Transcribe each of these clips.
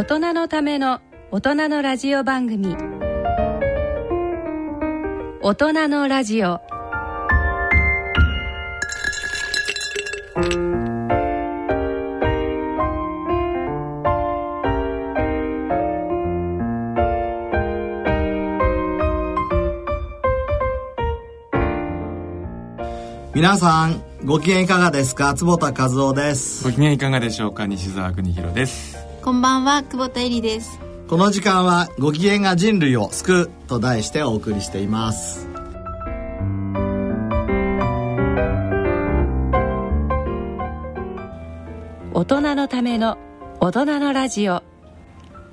大人のための大人のラジオ番組。大人のラジオ。皆さんご機嫌いかがですか？坪田和夫です。ご機嫌いかがでしょうか？西澤邦弘ですこんばんは久保田恵里です。この時間はご機嫌が人類を救うと題してお送りしています。大人のための大人のラジオ。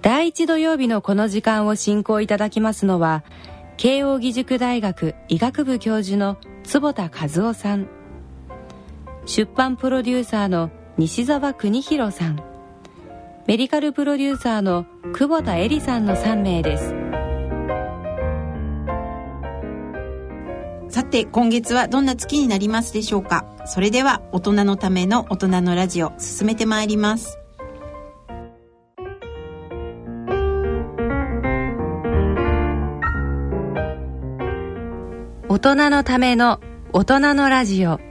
第一土曜日のこの時間を進行いただきますのは慶應義塾大学医学部教授の坪田和夫さん。出版プロデューサーの西澤邦弘さんメディカルプロデューサーの久保田恵里さんの3名です。さて今月はどんな月になりますでしょうか？それでは大人のための大人のラジオ進めてまいります。大人のための大人のラジオ。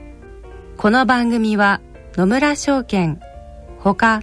この番組は野村証券ほか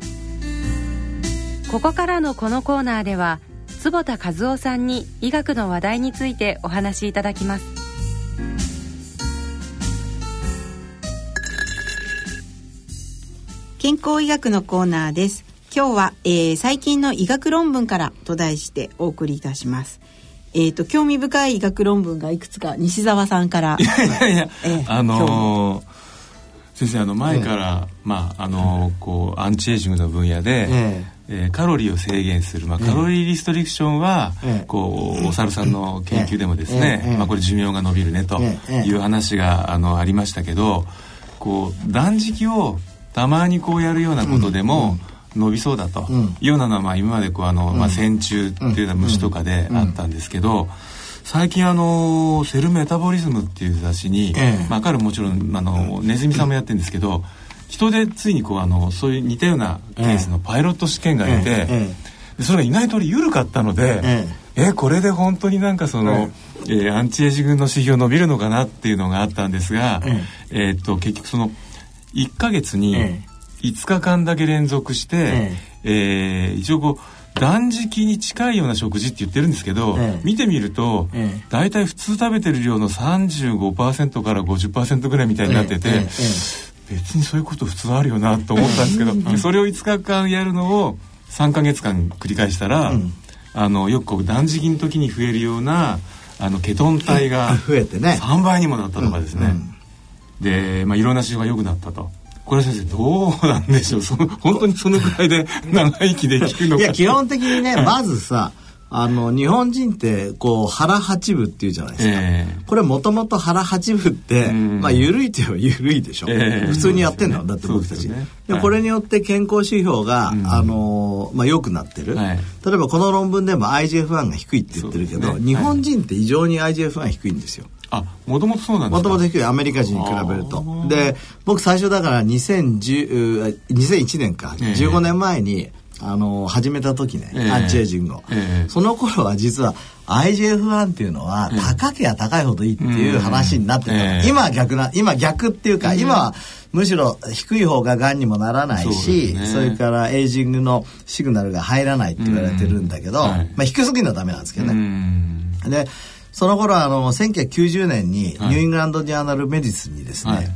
ここからのこのコーナーでは坪田和夫さんに医学の話題についてお話しいただきます。健康医学のコーナーです。今日は、えー、最近の医学論文からと題してお送りいたします。えっ、と興味深い医学論文がいくつか西澤さんから。いやいやいや、えーあのー先生あの前から、まああのーこうアンチエイジングの分野で、ええーカロリーを制限する、まあ、カロリーリストリクションは、ええ。こうお猿さんの研究でもですね、ええ。ええ。まあ、これ寿命が伸びるねとええ。いう話があのありましたけどこう断食をたまにこうやるようなことでも、伸びそうだとうん。いうようなのは、まあ、今までこうあの、まあ、線虫っていうような虫とかであったんですけど、最近あの「セルメタボリズム」っていう雑誌に、ええ。まあ、彼もちろんあのネズミさんもやってるんですけど、人でついにこうあのそういう似たようなケースのパイロット試験が出て、ええ。でそれが意外と緩かったので、ええ。これで本当になんかその、えーアンチエイジングの指標伸びるのかなっていうのがあったんですが、ええ。ーっと結局その1ヶ月にえ5日間だけ連続して、ええ。ー一応こう断食に近いような食事って言ってるんですけど、ええ。見てみると、ええ。大体普通食べてる量の35%から50%ぐらいみたいになってて、別にそういうこと普通あるよなと思ったんですけど、でそれを5日間やるのを3ヶ月間繰り返したら、うん。あのよく断食の時に増えるようなあのケトン体が増えてね。3倍にもなったとかですね、うん。で、まあ、いろんな指標が良くなったと。これ先生どうなんでしょう？その本当にそのぐらいで長生きできるのか。いや基本的にねまずさあの日本人ってこう腹八分っていうじゃないですか、えこれもともと腹八分って、うん。まあ緩いといえば緩いでしょ、ええ。普通にやってんの、そうだって僕たち。でね。ではい。これによって健康指標が、うん。あのまあ、良くなってる、はい。例えばこの論文でも IGF-1 が低いって言ってるけど、ね。日本人って異常に IGF-1 低いんですよ。あもともとそうなんですか？もともと低いアメリカ人に比べると。で僕最初だから2010う2001年か、ええ。15年前にあの始めた時ね、ええ。アンチエイジングを、ええ。その頃は実は IGF-1 っていうのはええ。高ければ高いほどいいっていう話になってた、ええ。今は逆な今逆っていうか、今はむしろ低い方ががんにもならないしそ,、ね。れからエイジングのシグナルが入らないって言われてるんだけど、うん。はい。まあ、低すぎるのはダメなんですけどね、うん。でその頃あの1990年にニはい。ューイングランド・ジャーナル・メディスンにですね、はい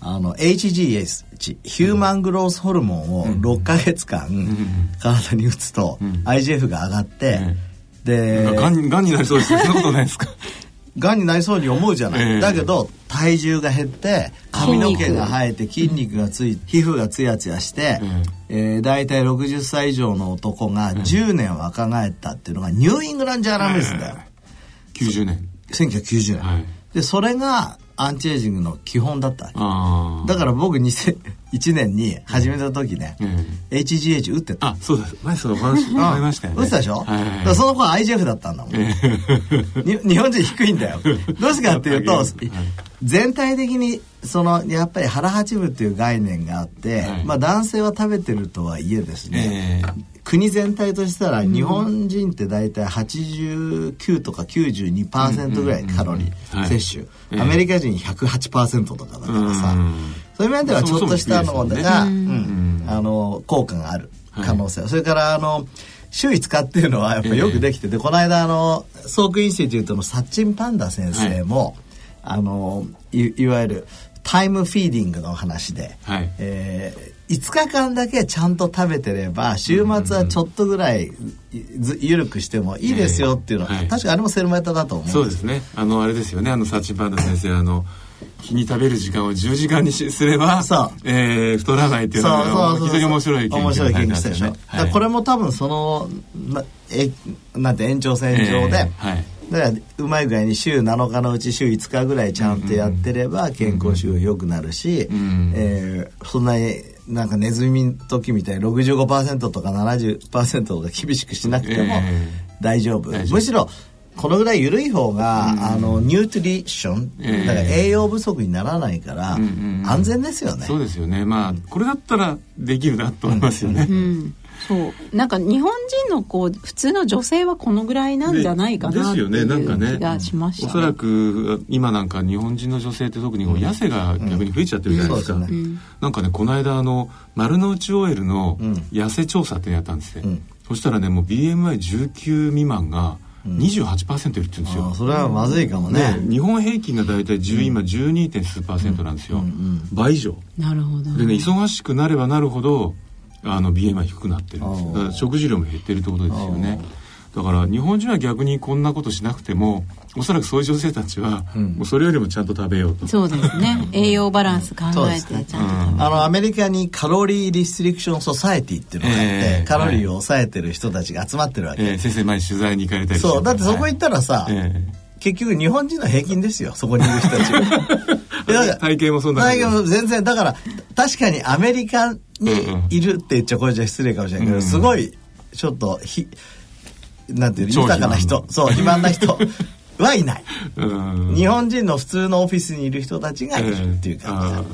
あの HGH ヒューマングロースホルモンを6ヶ月間体に打つとん。IGF が上がって、でがんがんになりそうですね。そんなことないですか？がんになりそうに思うじゃない、ええ。だけど体重が減って髪の毛が生えて筋肉がついて皮膚がツヤツヤして、えー、大体60歳以上の男が10年若返ったっていうのがニューイングランド・ジャーナル・メディスンだよ、90年。1990年、はい。でそれがアンチエイジングの基本だった。だから僕2001年に始めた時ね、え HGH 打ってた。あそうです前そのお話うん。ありましたよね。打ってたでしょ、はいはいその頃 IGF だったんだもん、に日本人低いんだよ。どうしてかっていうとはい。全体的にそのやっぱり腹八分っていう概念があって、はい。まあ男性は食べてるとはいえですね、ええ国全体としたら日本人って大体89とか92%ぐらいカロリーはい。摂取、ええ。アメリカ人108%とかだからさ、うんそういう面ではちょっとしたのが、あの効果がある可能性、それからあの周囲使っていうのはやっぱりよくできてて、この間あの Salk Institute のサッチン・パンダ先生も、あのいいわゆる time feeding の話で、はい。えー5日間だけちゃんと食べてれば週末はちょっとぐらいず緩くしてもいいですよっていうのは、ええ。はい確かあれもセルメータだと思うんそうですね。あのあれですよね。あのサチパンダ先生あの日に食べる時間を10時間にしすればえー太らないっていうのが非常に面白い研究面白い研究したよね、はい。これも多分そのなえなんて延長線上で、えーはい。だからうまい具合に週7日のうち週5日ぐらいちゃんとやってれば健康習良くなるし、んえーそんなになんかネズミの時みたいに65%とか70%とか厳しくしなくてもえ大丈夫、大丈夫。むしろこのぐらい緩い方が、あのニュートリション、ええ。だから栄養不足にならないから、うんうんうん。安全ですよね。そうですよね。まあこれだったらできるなと思いますよね、うん、そう。なんか日本人のこう普通の女性はこのぐらいなんじゃないかなっていですよねなんかね。う気がしました、おそらく今なんか日本人の女性って特にこう痩せが逆に増えちゃってるじゃないですか、うん。そうですね。なんかねこの間あの丸の内 OL のうん。痩せ調査ってやったんですよ、うん。そしたらねもう BMI19 未満が28%いるって言うんですよ、それはまずいかもね。日本平均が大体10、今 12. 点数パーセントなんですよ、倍以上。なるほど。でね忙しくなればなるほどあの BMI 低くなってるんですだから食事量も減ってるってことですよね。だから日本人は逆にこんなことしなくてもおそらくそういう女性たちは、うん。もうそれよりもちゃんと食べようと。そうですね。栄養バランス考えてちゃんと食べるあのアメリカにカロリーリストリクションソサエティっていうのがあって、ええ。カロリーを抑えてる人たちが集まってるわけ、えー先生前に取材に行かれたりそう。だってそこ行ったらさ、はいえ。結局日本人の平均ですよそこにいる人たち 体型もそんな感じ。体型も全然だから確かにアメリカにうんうん。いるって言っちゃこれじゃ失礼かもしれないけど、うんすごいちょっとひなんていう豊かな人。そう肥満な人。はいない。うん。日本人の普通のオフィスにいる人たちがいるっていう感じだ、ええあー。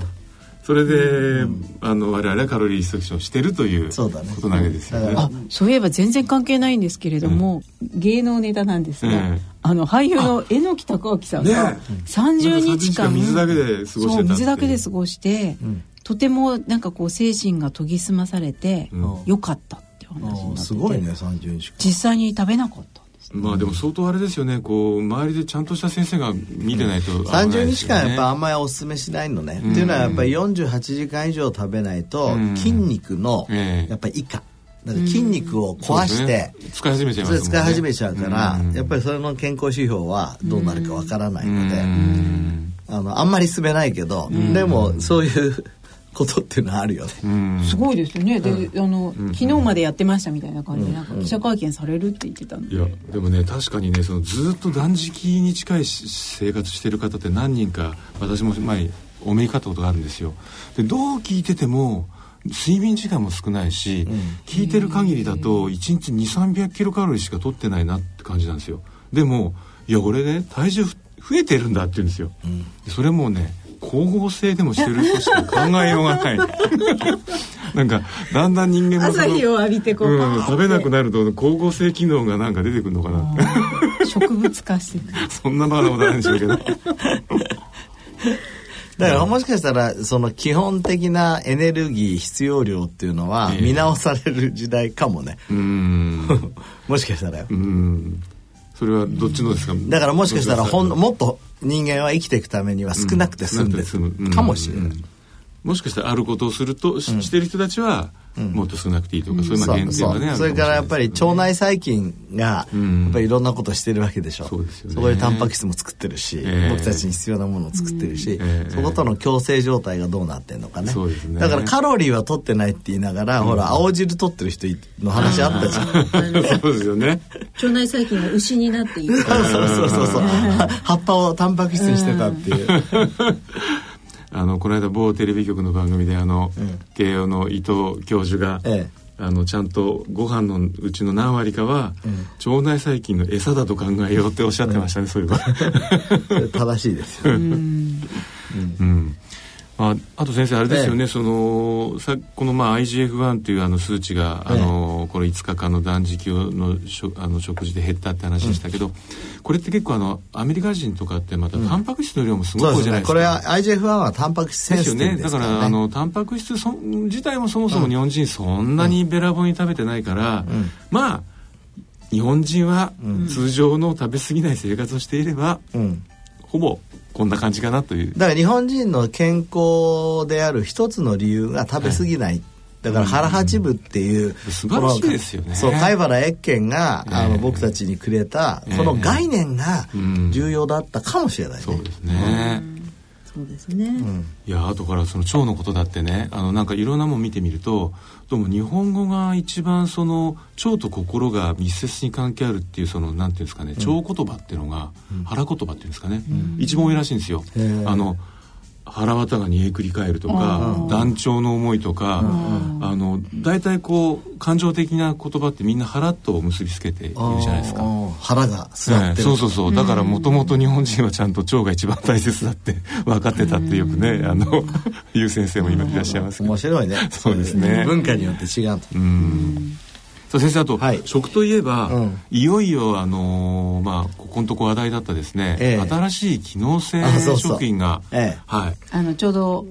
それで、あの我々はカロリーリストリクションをしてるというそうだね。ことなわけですよね。だあそういえば全然関係ないんですけれども、芸能ネタなんですが、ええあの俳優の榎木孝明さんがね30日間水だけで過ごして水だけで過ごして、んとてもなんかこう精神が研ぎ澄まされて、うん。よかったっていう話になってて。すごいね30日間。実際に食べなかったんですまあでも相当あれですよね。こう周りでちゃんとした先生が見てないと危ない30ね。日間やっぱあんまりおすすめしないのね、うん。っていうのはやっぱり48時間以上食べないとうん。筋肉のええ。やっぱり以下。だから筋肉を壊して、そうですね。使い始めちゃいますもんね。それ使い始めちゃうから、うん。やっぱりそれの健康指標はどうなるかわからないので、うん。あのあんまり進めないけど、でもそういうことっていうのはあるよね。うん。すごいですよね。で、あの、昨日までやってましたみたいな感じ。で、なんか記者会見されるって言ってたん。で。いやでもね確かにねそのずっと断食に近いし生活してる方って何人か私も前お目にかかったことがあるんですよ。でどう聞いてても睡眠時間も少ないし、聞いてる限りだと1日2 3 0 0キロカロリーしか取ってないなって感じなんですよ。でもいや俺ね体重ふ増えてるんだって言うんですよ、それもね光合成でもしてる人しか考えようがない。なんかだんだん人間も朝日を浴びてこう、うん、食べなくなると光合成機能がなんか出てくるのかな。って植物化して。そんなバカなことないんでしょうけど。だからもしかしたらその基本的なエネルギー必要量っていうのはええ。見直される時代かもね。うーん。もしかしたらよ。う。んそれはどっちのですか？だからもしかしたらほんもっと人間は生きていくためには少なくて済んでるかもしれない。うんもしかしたらあることをすると、ししてる人たちはもっと少なくていいとか、そういうまあ限定そうがねあるそれからやっぱり腸内細菌がやん。っぱりいろんなことしてるわけでしょ、そうですよね。そこでタンパク質も作ってるし、ええ。僕たちに必要なものを作ってるし、ええ。そことの共生状態がどうなってんのかね。ね。だからカロリーは取ってないって言いながら、ほら青汁取ってる人の話あったじゃん。そうですよね。腸内細菌が牛になっていく。そうそうそうそう。そう葉っぱをタンパク質にしてたっていう あのこの間某テレビ局の番組であの、慶応の伊藤教授が、ええ。あのちゃんとご飯のうちの何割かは、腸内細菌の餌だと考えようっておっしゃってましたね、そういえば。正しいですようんまあ、あと先生あれですよね、そのさこのまあ IGF-1 というあの数値が、あのこの5日間の断食のしょあの食事で減ったって話でしたけど、これって結構あのアメリカ人とかってまたタンパク質の量もすごそいう多いじゃないですか。ですね。これは IGF-1 はタンパク質センシティですよね。だからあのタンパク質そ自体もそもそも日本人そんなにべらぼうに食べてないから、まあ日本人は通常の食べ過ぎない生活をしていれば、うん。ほぼこんな感じかなという。だから日本人の健康である一つの理由が食べ過ぎない、だから腹八分っていう、素晴らしいですよね。そう貝原越見が、あのええ僕たちにくれたええ。この概念がうん。重要だったかもしれないね、そうですね、そうですね。いや後からその腸のことだってねあのなんかいろんなもん見てみるとどうも日本語が一番その腸と心が密接に関係あるっていうそのなんていうんですかね腸言葉っていうのが、腹言葉っていうんですかね、一番多いらしいんですよ。あの腹渡が煮えくり返るとか断腸の思いとかあの大体こう感情的な言葉ってみんな腹と結びつけているじゃないですか。うん腹が座ってる、ええそうそうそう。だからもともと日本人はちゃんと腸が一番大切だって 分かってたってよくねあの ゆう先生も今いらっしゃいますけど。面白いね。そうですね。文化によって違うと。うん先生あと、はい。食といえば、うん。いよいよあのーまあここのとこ話題だったですね、ええ。新しい機能性食品がええ。はい。あの、ちょうど、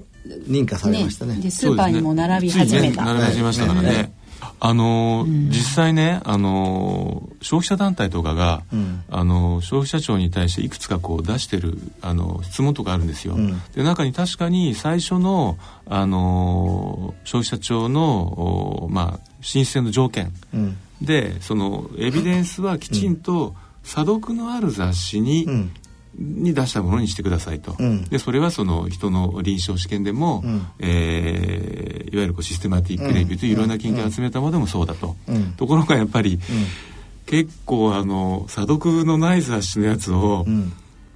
認可されましたね。で、スーパーにも並び始めた。ね。並び始めましたからね、えあのー実際ね、あのー消費者団体とかが、ん。あのー消費者庁に対していくつかこう出してるあの質問とかあるんですよ、ん。で中に確かに最初の、あのー消費者庁の、おまあ、申請の条件。うん。でそのエビデンスはきちんと査読のある雑誌に、うんに出したものにしてくださいと、うん。でそれはその人の臨床試験でも、ん。えーいわゆるこうシステマティックレビューといういろんな研究を集めたものでもそうだと、うん。ところがやっぱり、結構あの査読のない雑誌のやつを、ん。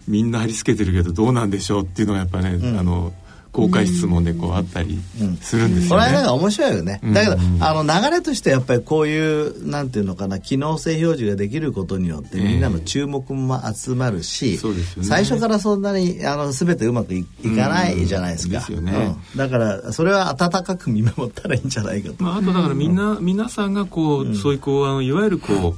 みんな貼り付けてるけどどうなんでしょうっていうのがやっぱね、あの公開質問でこうあったりするんですこよね。れはなんか面白いよね、うん。だけどあの流れとしてやっぱりこういうなんていうのかな機能性表示ができることによってみんなの注目も集まるし、そうですよね。最初からそんなにあの全てうまくいいかないじゃないですか、すよね。うん。だからそれは温かく見守ったらいいんじゃないかと、まあ、あとだからみんな、皆さんがこう、そういうこうあのいわゆるこう、お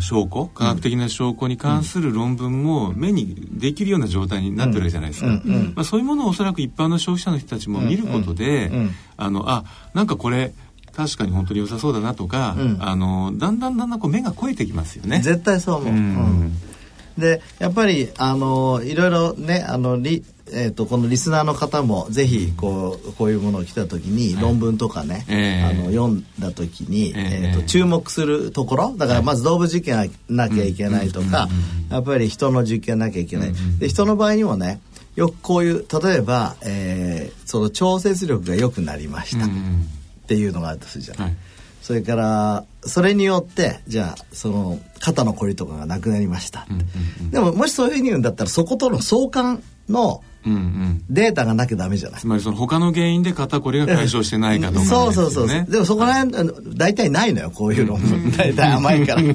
証拠科学的な証拠に関する論文も目にできるような状態になってるわけじゃないですか、まあ、そういうものをおそらく一般の消費者の人たちも見ることで、ん。あのあなんかこれ確かに本当に良さそうだなとか、ん。あのだんだんだんだんこう目が肥えてきますよね。絶対そう思う、うん。うん。でやっぱりあのいろいろねあのリえー、とこのリスナーの方もぜひこうこういうものを来た時に論文とかね、ええ。あの読んだ時に、ええ。えーと注目するところだからまず動物実験なきゃいけないとか、やっぱり人の実験なきゃいけない、で人の場合にもねよくこういう例えば、えー、その調節力が良くなりました。っていうのがあるとするじゃない、はい、それからそれによってじゃあその肩のこりとかがなくなりました、でももしそういうふうに言うんだったらそことの相関のうんうん、データがなきゃダメじゃない。つまりその他の原因で肩こりが解消してないかとか、ね、そうそうそうでもそこら辺、はい、大体ないのよこういうの。大体甘いから。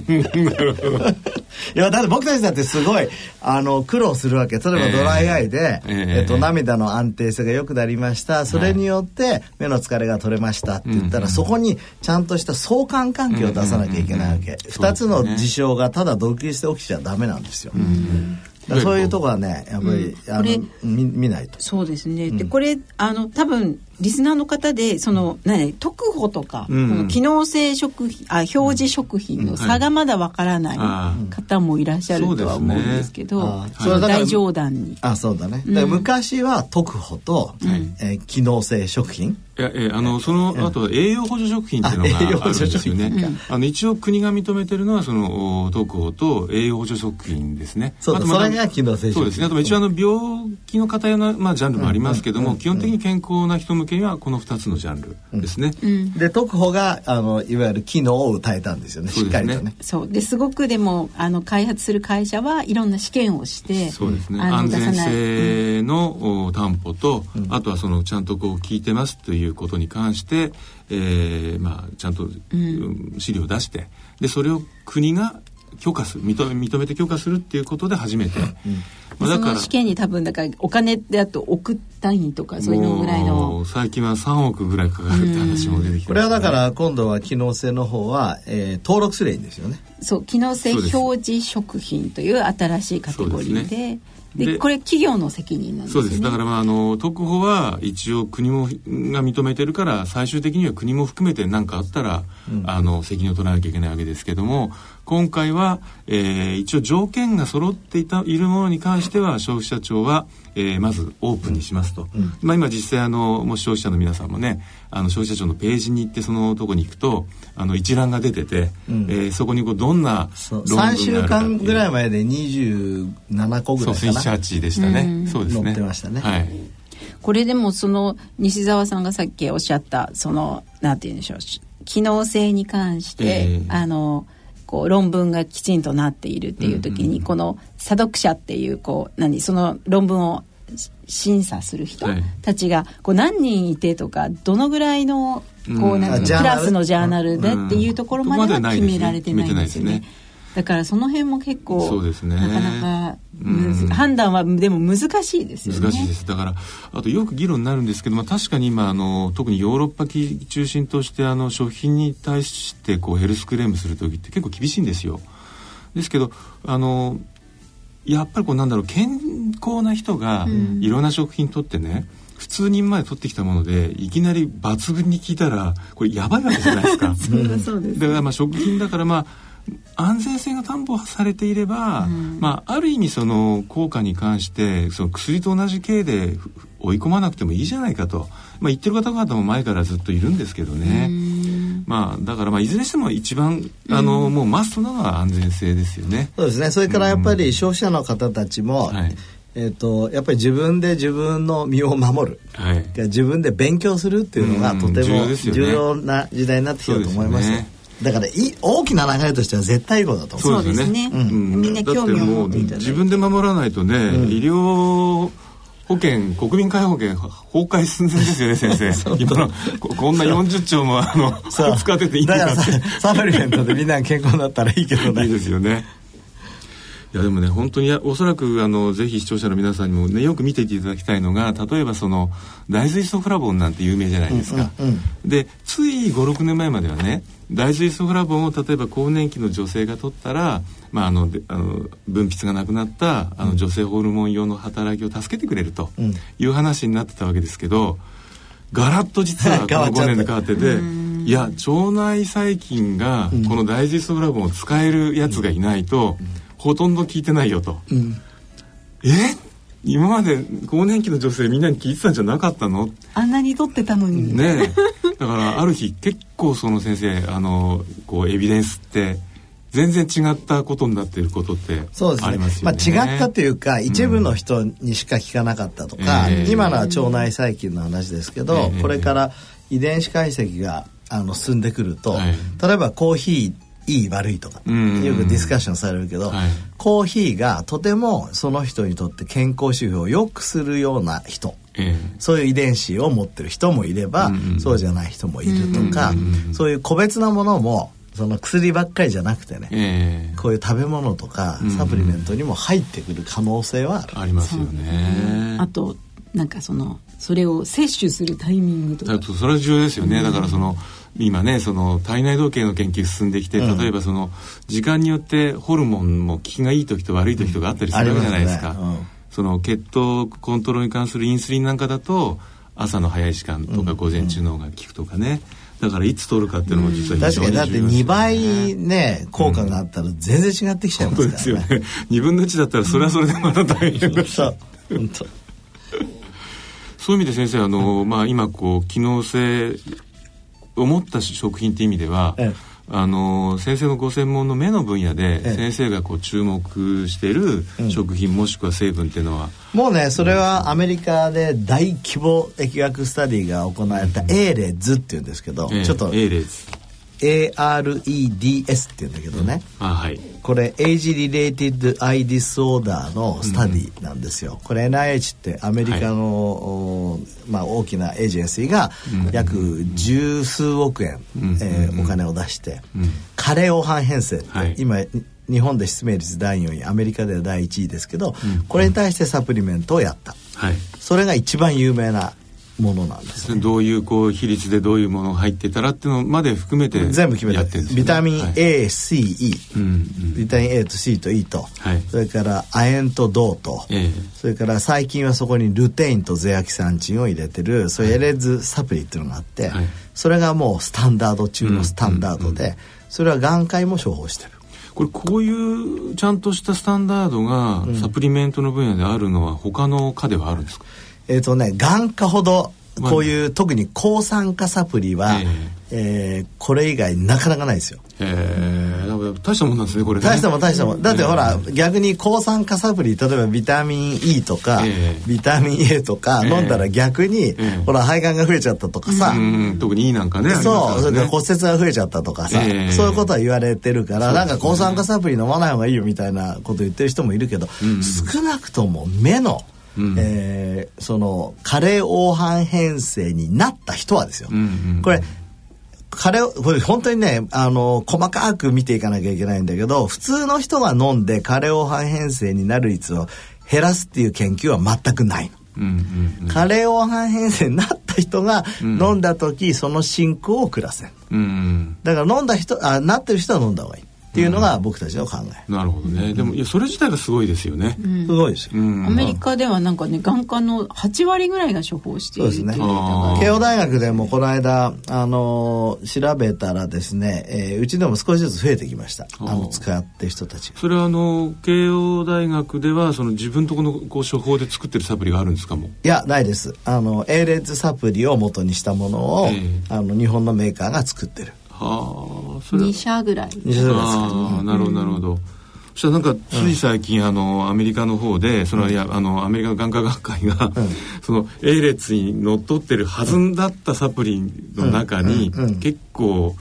いやだって僕たちだってすごいあの苦労するわけ。例えばドライアイで、えー、えっと、涙の安定性が良くなりました。それによって目の疲れが取れましたって言ったら、はい、そこにちゃんとした相関関係を出さなきゃいけないわけ、二つの事象がただ独立して起きちゃダメなんですよ、うんそういうとこはねやっぱり、うん、あの見見ないと。そうですね、でこれあの多分リスナーの方でその、何特保とか、うん、この機能性食品あ表示食品の差がまだわからない方もいらっしゃるとは思うんですけど、うんね、大冗談に。あそうだね、昔は特保と、うん、えー、機能性食品。いや、えー、あのそのあと栄養補助食品っていうのがあるんですよね。あの一応国が認めてるのはその特保と栄養補助食品ですね。そうそれが機能性食品。そうですね。あと一応あの病気の方用のまあジャンルもありますけども、基本的に健康な人向けにはこの2つのジャンルですね。うん、で特保があのいわゆる機能を訴えたんですよね。しっかりとね。そう。ですごくでもあの開発する会社はいろんな試験をしてそうですね。安全性の、担保と、うん、あとはそのちゃんとこう聞いてますということに関して、えー、まあちゃんと、うん、資料を出してでそれを国が許可する認め認めて許可するっていうことで初めて、うん。まあ、だから。試験に多分だからお金であと億単位とかそういうのぐらいの。最近は3億ぐらいかかるって話も出てきて、ね、これはだから今度は機能性の方は、えー、登録すればいいんですよね。そう機能性表示食品という新しいカテゴリーで。でこれ企業の責任なんです、ね、そうですだからまああの特保は一応国もが認めてるから最終的には国も含めて何かあったら、うん、あの責任を取らなきゃいけないわけですけども今回は、えー、一応条件が揃っていたいるものに関しては消費者庁は、えー、まずオープンにしますと、うん、まあ、今実際あのもし消費者の皆さんもねあの消費者庁のページに行ってそのとこに行くとあの一覧が出てて、うん、えー、そこにこうどんな論文があるか3週間ぐらい前で27個ぐらいかな？そう1でしたね、うん、そうですね。載ってましたね。はい。これでもその西澤さんがさっきおっしゃったそのなんて言うんでしょう機能性に関して、えー、あのこう論文がきちんとなっているっていう時に、この査読者っていうこう何その論文を審査する人たちがこう何人いてとかどのぐらいのこうなんクラスのジャーナルでっていうところまでは決められてないんですよね。だからその辺も結構そうですね。なかなか、うん、判断はでも難しいですよね。難しいです。だからあとよく議論になるんですけど、まあ、確かに今あの特にヨーロッパ中心としてあの食品に対してこうヘルスクレームする時って結構厳しいんですよ。ですけどあのやっぱりこうなんだろう健康な人がいろんな食品とってね、うん普通に今まで取ってきたものでいきなり抜群に聞いたらこれやばいわけじゃないですか。そうです、だからまあ食品だからまあ安全性が担保されていれば、うん、まあ、ある意味その効果に関してその薬と同じ系で追い込まなくてもいいじゃないかと、まあ、言ってる方々も前からずっといるんですけどね。まあ、だからまあいずれにしても一番あの、もうマストなのは安全性ですよね。そうですね。それからやっぱり消費者の方たちも、はい。えーと、やっぱり自分で自分の身を守る、はい、自分で勉強するっていうのがとても重要な時代になってきたと思います。だからい大きな流れとしては絶対いいことだと思う。そうですね、うん、みんな興味を持っていただいて。自分で守らないとね、うん、医療保険国民皆保険崩壊寸前ですよね先生。今のこんな40兆もあの使ってていいのかってサプリメントでみんな健康になったらいいけどね。いいですよねいやでもね本当におそらくあのぜひ視聴者の皆さんにもねよく見ていただきたいのが例えばその大豆イソフラボンなんて有名じゃないですか、うんうんうん、でつい56年前まではね大豆イソフラボンを例えば更年期の女性が取ったら、まあ、あのあの分泌がなくなったあの女性ホルモン用の働きを助けてくれるという話になってたわけですけど、ガラッと実は この5年で変わってていや腸内細菌がこの大豆イソフラボンを使えるやつがいないと、ほとんど聞いてないよと。うん、え？今まで更年期の女性みんなに聞いてたんじゃなかったの？あんなに取ってたのに。ねだからある日結構その先生あのこうエビデンスって全然違ったことになっていることってそうですね。ありますよね。まあ、違ったというか一部の人にしか効かなかったとか、ええ。今のは腸内細菌の話ですけど、ええ。これから遺伝子解析があの進んでくると、はい。例えばコーヒーいい悪いとか、うん。よくディスカッションされるけど、はい。コーヒーがとてもその人にとって健康指標を良くするような人えそういう遺伝子を持ってる人もいれば、うんうん。そうじゃない人もいるとか、うんうんそういう個別なものもその薬ばっかりじゃなくてね、ええ。えこういう食べ物とかうんサプリメントにも入ってくる可能性はある。ありますよね。あとなんかそのそれを摂取するタイミングとか。それは重要ですよね、だからその今ねその体内時計の研究進んできて、うん。例えばその時間によってホルモンも効きがいい時と悪い時とかあったりするわけじゃないですか、ありますねうん。その血糖コントロールに関するインスリンなんかだと朝の早い時間とか午前中の方が効くとかね、だからいつ取るかっていうのも実は非常に重要確かに。だってですよね2倍ね効果があったら全然違ってきちゃいますからね。ですよね。2分の1だったらそれはそれでまた大変だ う。本当。そういう意味で先生あの、まあ、今こう機能性を持った食品っていう意味では、ええ。あの先生のご専門の目の分野でええ。先生がこう注目しているうん。食品もしくは成分っていうのは、もうねそれはアメリカで大規模疫学スタディが行われた AREDS っていうんですけど、ええ。ちょっと A です。AREDS っていうんだけどね、あはい。これ Age Related Eye Disorder のスタディなんですよ、これ NIH ってアメリカの、おまあ、大きなエージェンシーが約十数億円、うん。えーお金を出して、うん。加齢黄斑変性って、はい。今日本で失明率第4位アメリカでは第1位ですけど、これに対してサプリメントをやった。はい。それが一番有名なものなんです。ねどういうこう比率でどういうものが入ってたらっていうのまで含めて全部決めてやってるんですよね。ビタミンはい。E、ビタミン A と C と E と、はい。それから亜鉛と銅と、ええ。それから最近はそこにルテインとゼアキサンチンを入れてる。そういうエレッズサプリっていうのがあって、はい。それがもうスタンダード中のスタンダードで、それは眼科医も処方してる。これこういうちゃんとしたスタンダードがサプリメントの分野であるのは他の科ではあるんですか、えっ、とね眼科ほどこういう、特に抗酸化サプリは、ええ。ーこれ以外なかなかないですよ。へえ大したもんなんですねこれね。大したもん大したもん。だってほら、逆に抗酸化サプリ例えばビタミン E とか、ええ。ビタミン A とかええ。飲んだら逆に、えほら肺がんが増えちゃったとかさ、うん特にいいなんかねそう、それからこ骨折が増えちゃったとかさ、ええ。そういうことは言われてるから、なんか抗酸化サプリ飲まない方がいいよみたいなこと言ってる人もいるけど、うん。少なくとも目の、うん。えーその加齢黄斑変性になった人はですよ、うんうんこれ加齢これ本当にねあの細かく見ていかなきゃいけないんだけど普通の人が飲んで加齢黄斑変性になる率を減らすっていう研究は全くないの。うんうんうん。加齢黄斑変性になった人がうん。飲んだ時、その進行を遅らせるうんうん。だから飲んだ人あなってる人は飲んだ方がいいっていうのが僕たちの考え、なるほどね。でもいやそれ自体がすごいですよね、すごいですよ、うん。アメリカではなんかね眼科の8割ぐらいが処方しているっていうデータがある慶応大学でもこの間、あのー調べたらですね、えーうちでも少しずつ増えてきました。あの使ってる人たちが。それはあの慶応大学ではその自分とこのこう処方で作ってるサプリがあるんですかもう？いやないです。あの A レッズサプリを元にしたものを、ええ。あの日本のメーカーが作ってる。はあ2社ぐらい二社ぐらいですかああなるほどなるほど、そしたらなんかつい最近、あのアメリカの方でその、いやあのアメリカの眼科学会が、その A 列にのっとってるはずだったサプリの中に、結構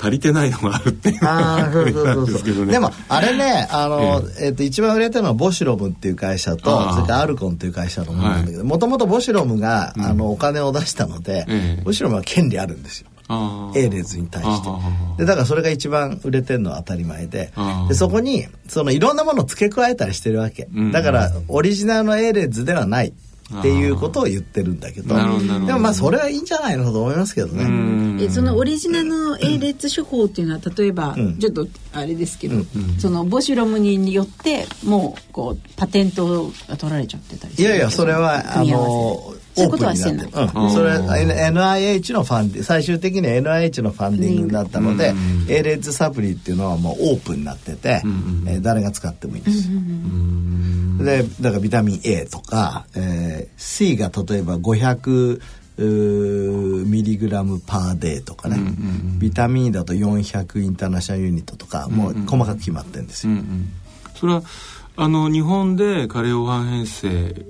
足りてないのがあるっていうああ、そうそうそうそう。ですけどね。でも、あれね、あの、えっ、と、一番売れてるのはボシュロムっていう会社と、それからアルコンっていう会社のものなんだけど、もともとボシュロムが、あの、お金を出したので、ええ。ボシュロムは権利あるんですよ。A レーズに対して。でだからそれが一番売れてるのは当たり前で。でそこにそのいろんなものを付け加えたりしてるわけ、うん。だからオリジナルの A レーズではないっていうことを言ってるんだけど。でもまあそれはいいんじゃないのと思いますけどね、うん。えそのオリジナルの A 列処方っていうのは例えば、うんちょっとあれですけど、うん。そのボシュロムによってもうこうパテントが取られちゃってたりするいやいやそれはあのせそういうことはしてないオープンになってる。うん、それ NIH の funding 最終的に NIH の funding になったので、うん。A レッズサプリっていうのはもうオープンになってて、んえー誰が使ってもいいんです、でだからビタミン A とか、えー C が例えば500ミリグラム per day とかね、ビタミンだと400 international unit とか、もう細かく決まってるんですよ。うんうん、それはあの日本で加齢黄斑変性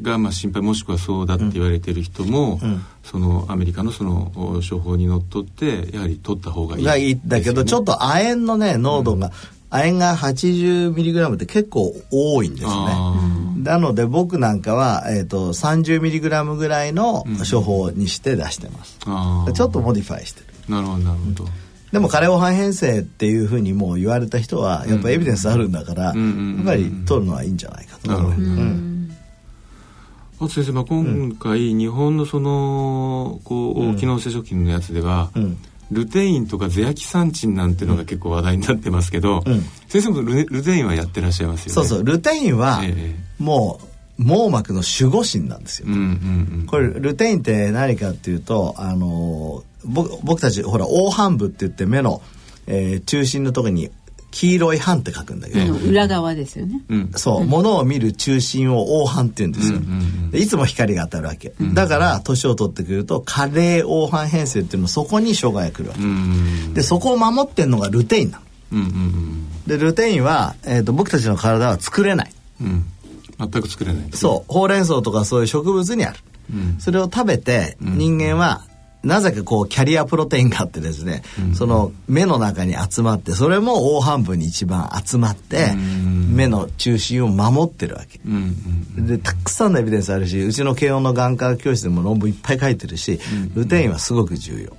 がまあ心配もしくはそうだって言われている人も、うん、そのアメリカのその処方にのっとってやはり取った方がいい、ね、がいいだけどちょっと亜鉛のね濃度が、亜鉛が 80mg って結構多いんですね。なので僕なんかは、えーと、30mg ぐらいの処方にして出してます。うん、ちょっと modify してる。なるほどなるほど。でも加齢黄斑変性っていうふうにもう言われた人はやっぱエビデンスあるんだから、やっぱり取るのはいいんじゃないかと思う。あと先生、まあ、今回、日本のそのこう、機能性食品のやつでは、ルテインとかゼアキサンチンなんていうのが結構話題になってますけど、うん、先生もルルテインはやってらっしゃいますよね。そうそうルテインはもう網膜の守護神なんですよ。うんうんうん、これルテインって何かっていうとあの僕たちほら黄斑部って言って目の、えー、中心のところに黄色い斑って書くんだけど、裏側ですよね、うん、そう、ものを見る中心を黄斑って言うんですよ、でいつも光が当たるわけ、だから年を取ってくると加齢黄斑変性っていうのそこに障害が来るわけ、でそこを守ってんのがルテインなの、でルテインは、えーと、僕たちの体は作れない、全く作れない、そう。ほうれん草とかそういう植物にある、それを食べて人間はなぜかこうキャリアプロテインがあってですね、うん、その目の中に集まってそれも黄斑部に一番集まって、うん、目の中心を守ってるわけ、うん、でたくさんのエビデンスあるしうちの慶応の眼科教室でも論文いっぱい書いてるし、ルテインはすごく重要、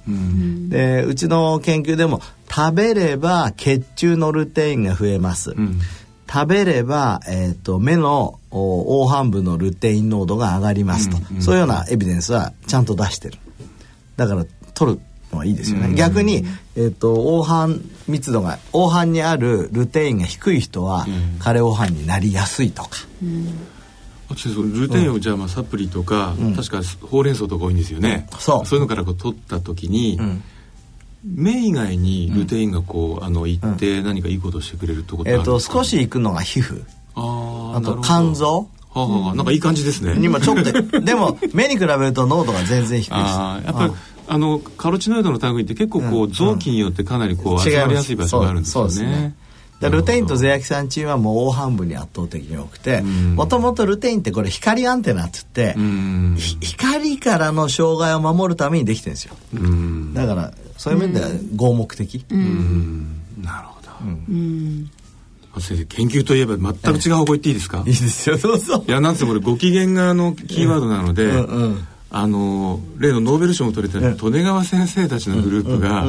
でうちの研究でも食べれば血中のルテインが増えます、食べれば、えーと、目の黄斑部のルテイン濃度が上がりますと、そういうようなエビデンスはちゃんと出してる。だから取るのはいいですよね、逆に、えーと、黄斑密度が黄斑にあるルテインが低い人は、枯れ黄斑になりやすいとか。あルテインをじゃあまあサプリとか、うん、確かほうれん草とか多いんですよね、そう。そういうのからこう取った時に、うん、目以外にルテインがこう、あの行って何かいいことをしてくれるってことあるんですか、えー、と少し行くのが皮膚。ああと肝臓はあは。あ、なんかいい感じですね。今ちょっとでも目に比べると濃度が全然低いです。あやっぱりあのカロチノイドの類って結構こう、臓器によってかなりこう集まりやすい場所があるんですよね。ルテインとゼアキサンチンはもう黄斑部に圧倒的に多くてもともとルテインってこれ光アンテナって言って光からの障害を守るためにできてるんですよ。だからそういう面では合目的。なるほど、うん先生研究といえば全く違う方向行っていいですか、いいですよどうぞ。いやなんつうこれご機嫌がのキーワードなので、うんうん、あの例のノーベル賞を取れた利根川先生たちのグループが、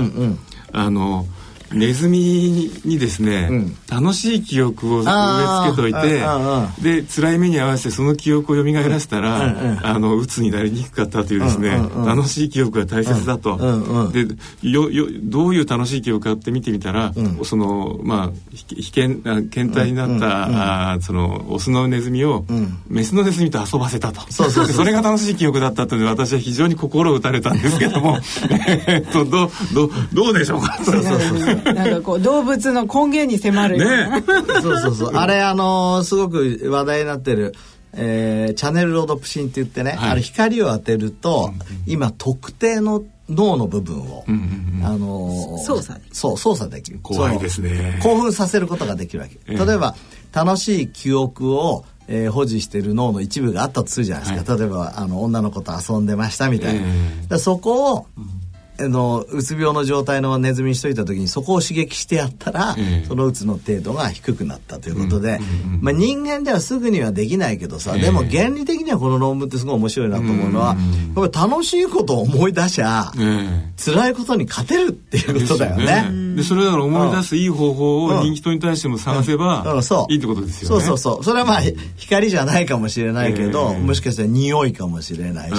あのネズミにですね、うん、楽しい記憶を植え付けといてで辛い目に合わせてその記憶を蘇らせたら、うんうん、あの鬱になりにくかったというですね、うんうん、楽しい記憶が大切だと、うんうん、でよよどういう楽しい記憶かって見てみたら、そのまあ被験検体になった、うんうん、あそのオスのネズミを、メスのネズミと遊ばせたと。そうそうそ れが楽しい記憶だったというので私は非常に心を打たれたんですけども。えっとどうどうどうでしょうか？そうそうそうなんかこう動物の根源に迫るね。そうそうそう。あれあのー、すごく話題になってるえー、チャネルロードプシンって言ってね、はい、あれ光を当てると、今特定の脳の部分を、うんうん、あのー、操作そう操作できる。怖いですね。興奮させることができるわけ、えー、例えば楽しい記憶をえー、保持している脳の一部があったとするじゃないですか、はい、例えばあの女の子と遊んでましたみたいな、えー、そこを、あのうつ病の状態のネズミにしといた時にそこを刺激してやったら、えー、そのうつの程度が低くなったということで、うんうんうん、まあ、人間ではすぐにはできないけどさ、えー、でも原理的にはこの論文ってすごい面白いなと思うのは、うん、やっぱ楽しいことを思い出しゃ、えー、辛いことに勝てるっていうことだよね。でそれだから思い出すいい方法を人気人に対しても探せば、いいってことですよね。そうそうそう。それはまあ光じゃないかもしれないけど、もしかしたら匂いかもしれないし、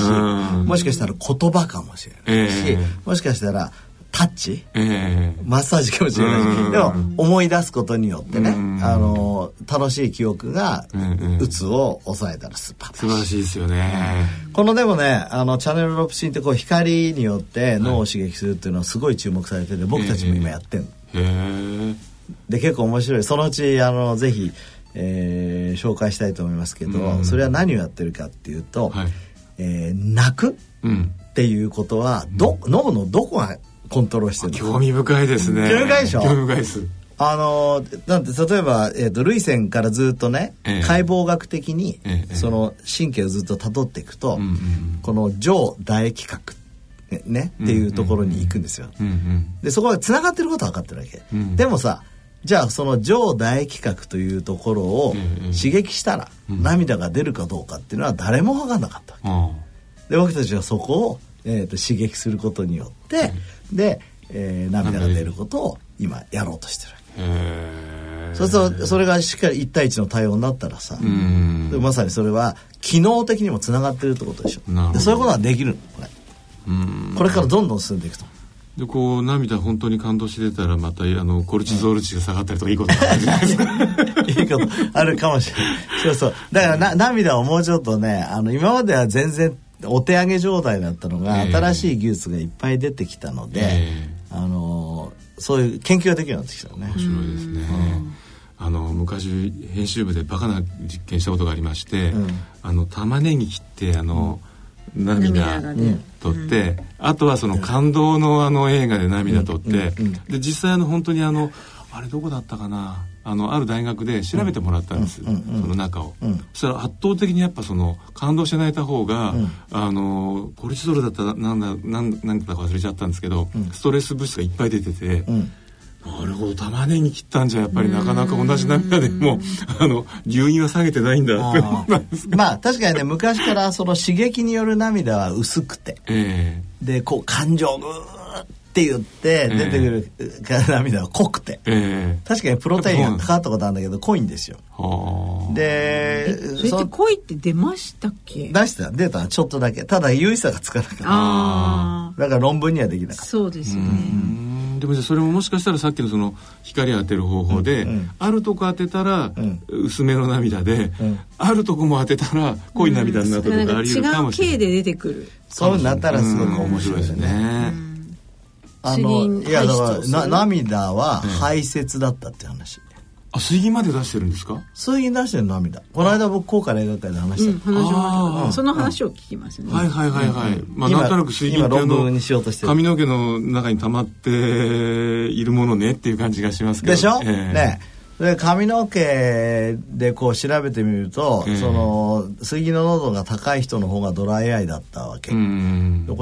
もしかしたら言葉かもしれないし、もしかしたらタッチ、えー、マッサージかもしれない。し、でも思い出すことによってね、あの楽しい記憶がうつを抑えたらスパッ。素晴らしいですよね、このでもねあのチャネルロプシンってこう光によって脳を刺激するっていうのはすごい注目されてて僕たちも今やってんの、え。ー、で結構面白い。そのうちあのぜひ、えー、紹介したいと思いますけど、それは何をやってるかっていうと、はい、えー、泣く、うん。っていうことはど、脳のどこがコントロールしてるの。興味深いですね。興味深いでしょ？興味深いです。あのなんて例えば、えーと、涙腺からずっとね、ええ、解剖学的に、え、その神経をずっとたどっていくと、うんうん、この上唾液核ね、っていうところに行くんですよ。うんうん、でそこがつながってることは分かってるわけ。うん、でもさじゃあその上唾液核というところを刺激したら、涙が出るかどうかっていうのは誰も分かん。なかったわけ。で僕たちはそこを、えーと、刺激することによって、で、えー、涙が出ることを今やろうとしてる。そうするとそれがしっかり1対1の対応になったらさまさにそれは機能的にもつながってるってことでしょ。でそういうことができるこれ。これからどんどん進んでいくと。でこう涙本当に感動してたらまたあのコルチゾール値が下がったりとかいいことあるじゃないですか。いいことあるかもしれない。そうそう。だからな涙をもうちょっとねあの今までは全然お手上げ状態だったのが、えー、新しい技術がいっぱい出てきたので、えー、あのそういう研究ができるようになってきたね。面白いですね、うん、あの昔編集部でバカな実験したことがありまして、うん、あの玉ねぎ切ってあの、うん、涙取って、あとはその感動のあの映画で涙取って、で実際あの本当にあのあれどこだったかな？あのある大学で調べてもらったんです、その中を、そしたら圧倒的にやっぱその感動して泣いた方が、あのコルチゾールだったらなんだなんなんだか忘れちゃったんですけど、ストレス物質がいっぱい出てて、なるほど玉ねぎ切ったんじゃやっぱりなかなか同じ涙でもあの流飲は下げてないんだってまあ確かにね昔からその刺激による涙は薄くて、えー、でこう感情ぐーって言って出てくる涙は濃くて、えー、確かにプロテインがかかったことあるんだけど濃いんですよ。でそれって濃いって出ましたっけ？出した出た。ちょっとだけ。ただ有意差がつかなかった。だから論文にはできなかった。そうですよね。でもそれももしかしたらさっきのその光当てる方法で、うん。うん、あるとこ当てたら薄めの涙で、うん、あるとこも当てたら濃い涙になったとかあり得るかもしれない、違う系で出てくる。そうなったらすごく面白いですねあのいやだからな涙は排泄だったって話、あ水銀まで出してるんですか？水銀出してる涙。この間僕高価な映画館で話した、うん、話その話を聞きますね、はいはいはいはい、まあなんとなく水銀ってあの髪の毛の中に溜まっているものねっていう感じがしますけど。でしょ、えー、ねで髪の毛でこう調べてみると、えー、その水銀の濃度が高い人の方がドライアイだったわけ、こ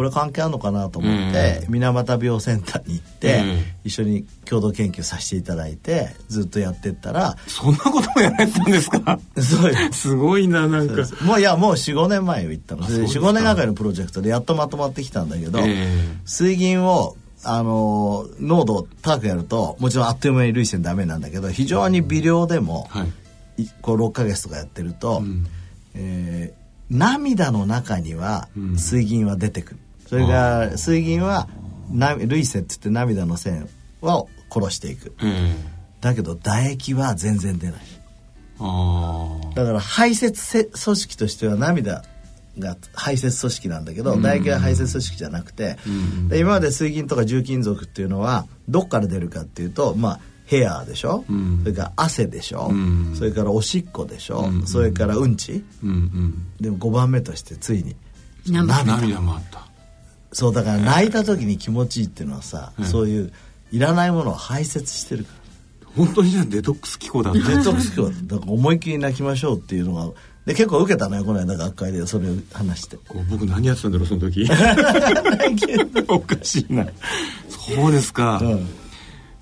れ関係あるのかなと思って、水俣病センターに行って、一緒に共同研究させていただいてずっとやってったらそんなこともやられてたんですか？そうすごいななんか。もういやもう45年前行ったの。45年がか。りのプロジェクトでやっとまとまってきたんだけど、えー、水銀をあの濃度高くやるともちろんあっという間に涙腺ダメなんだけど非常に微量でも、はい、こう6か月とかやってると、うん、えー、涙の中には水銀は出てくる、うん、それが水銀は涙腺って言って涙の線を殺していく、うん、だけど唾液は全然出ない。だから排泄組織としては涙が排泄組織なんだけど、唾液は排泄組織じゃなくて、で今まで水銀とか重金属っていうのはどっから出るかっていうとまあヘアでしょ、うん、それから汗でしょ、うん、それからおしっこでしょ、うん、それからうんち、うん。うん、でも5番目としてついに。涙。涙。もあった。そうだから泣いた時に気持ちいいっていうのはさ、そういういらないものを排泄してるから。本当にじゃデトックス機構だデトックス機構だから思いっきり泣きましょうっていうのがで結構受けたのよこの間学会でそれを話して。僕何やってたんだろうその時。おかしいな。そうですか、うん、い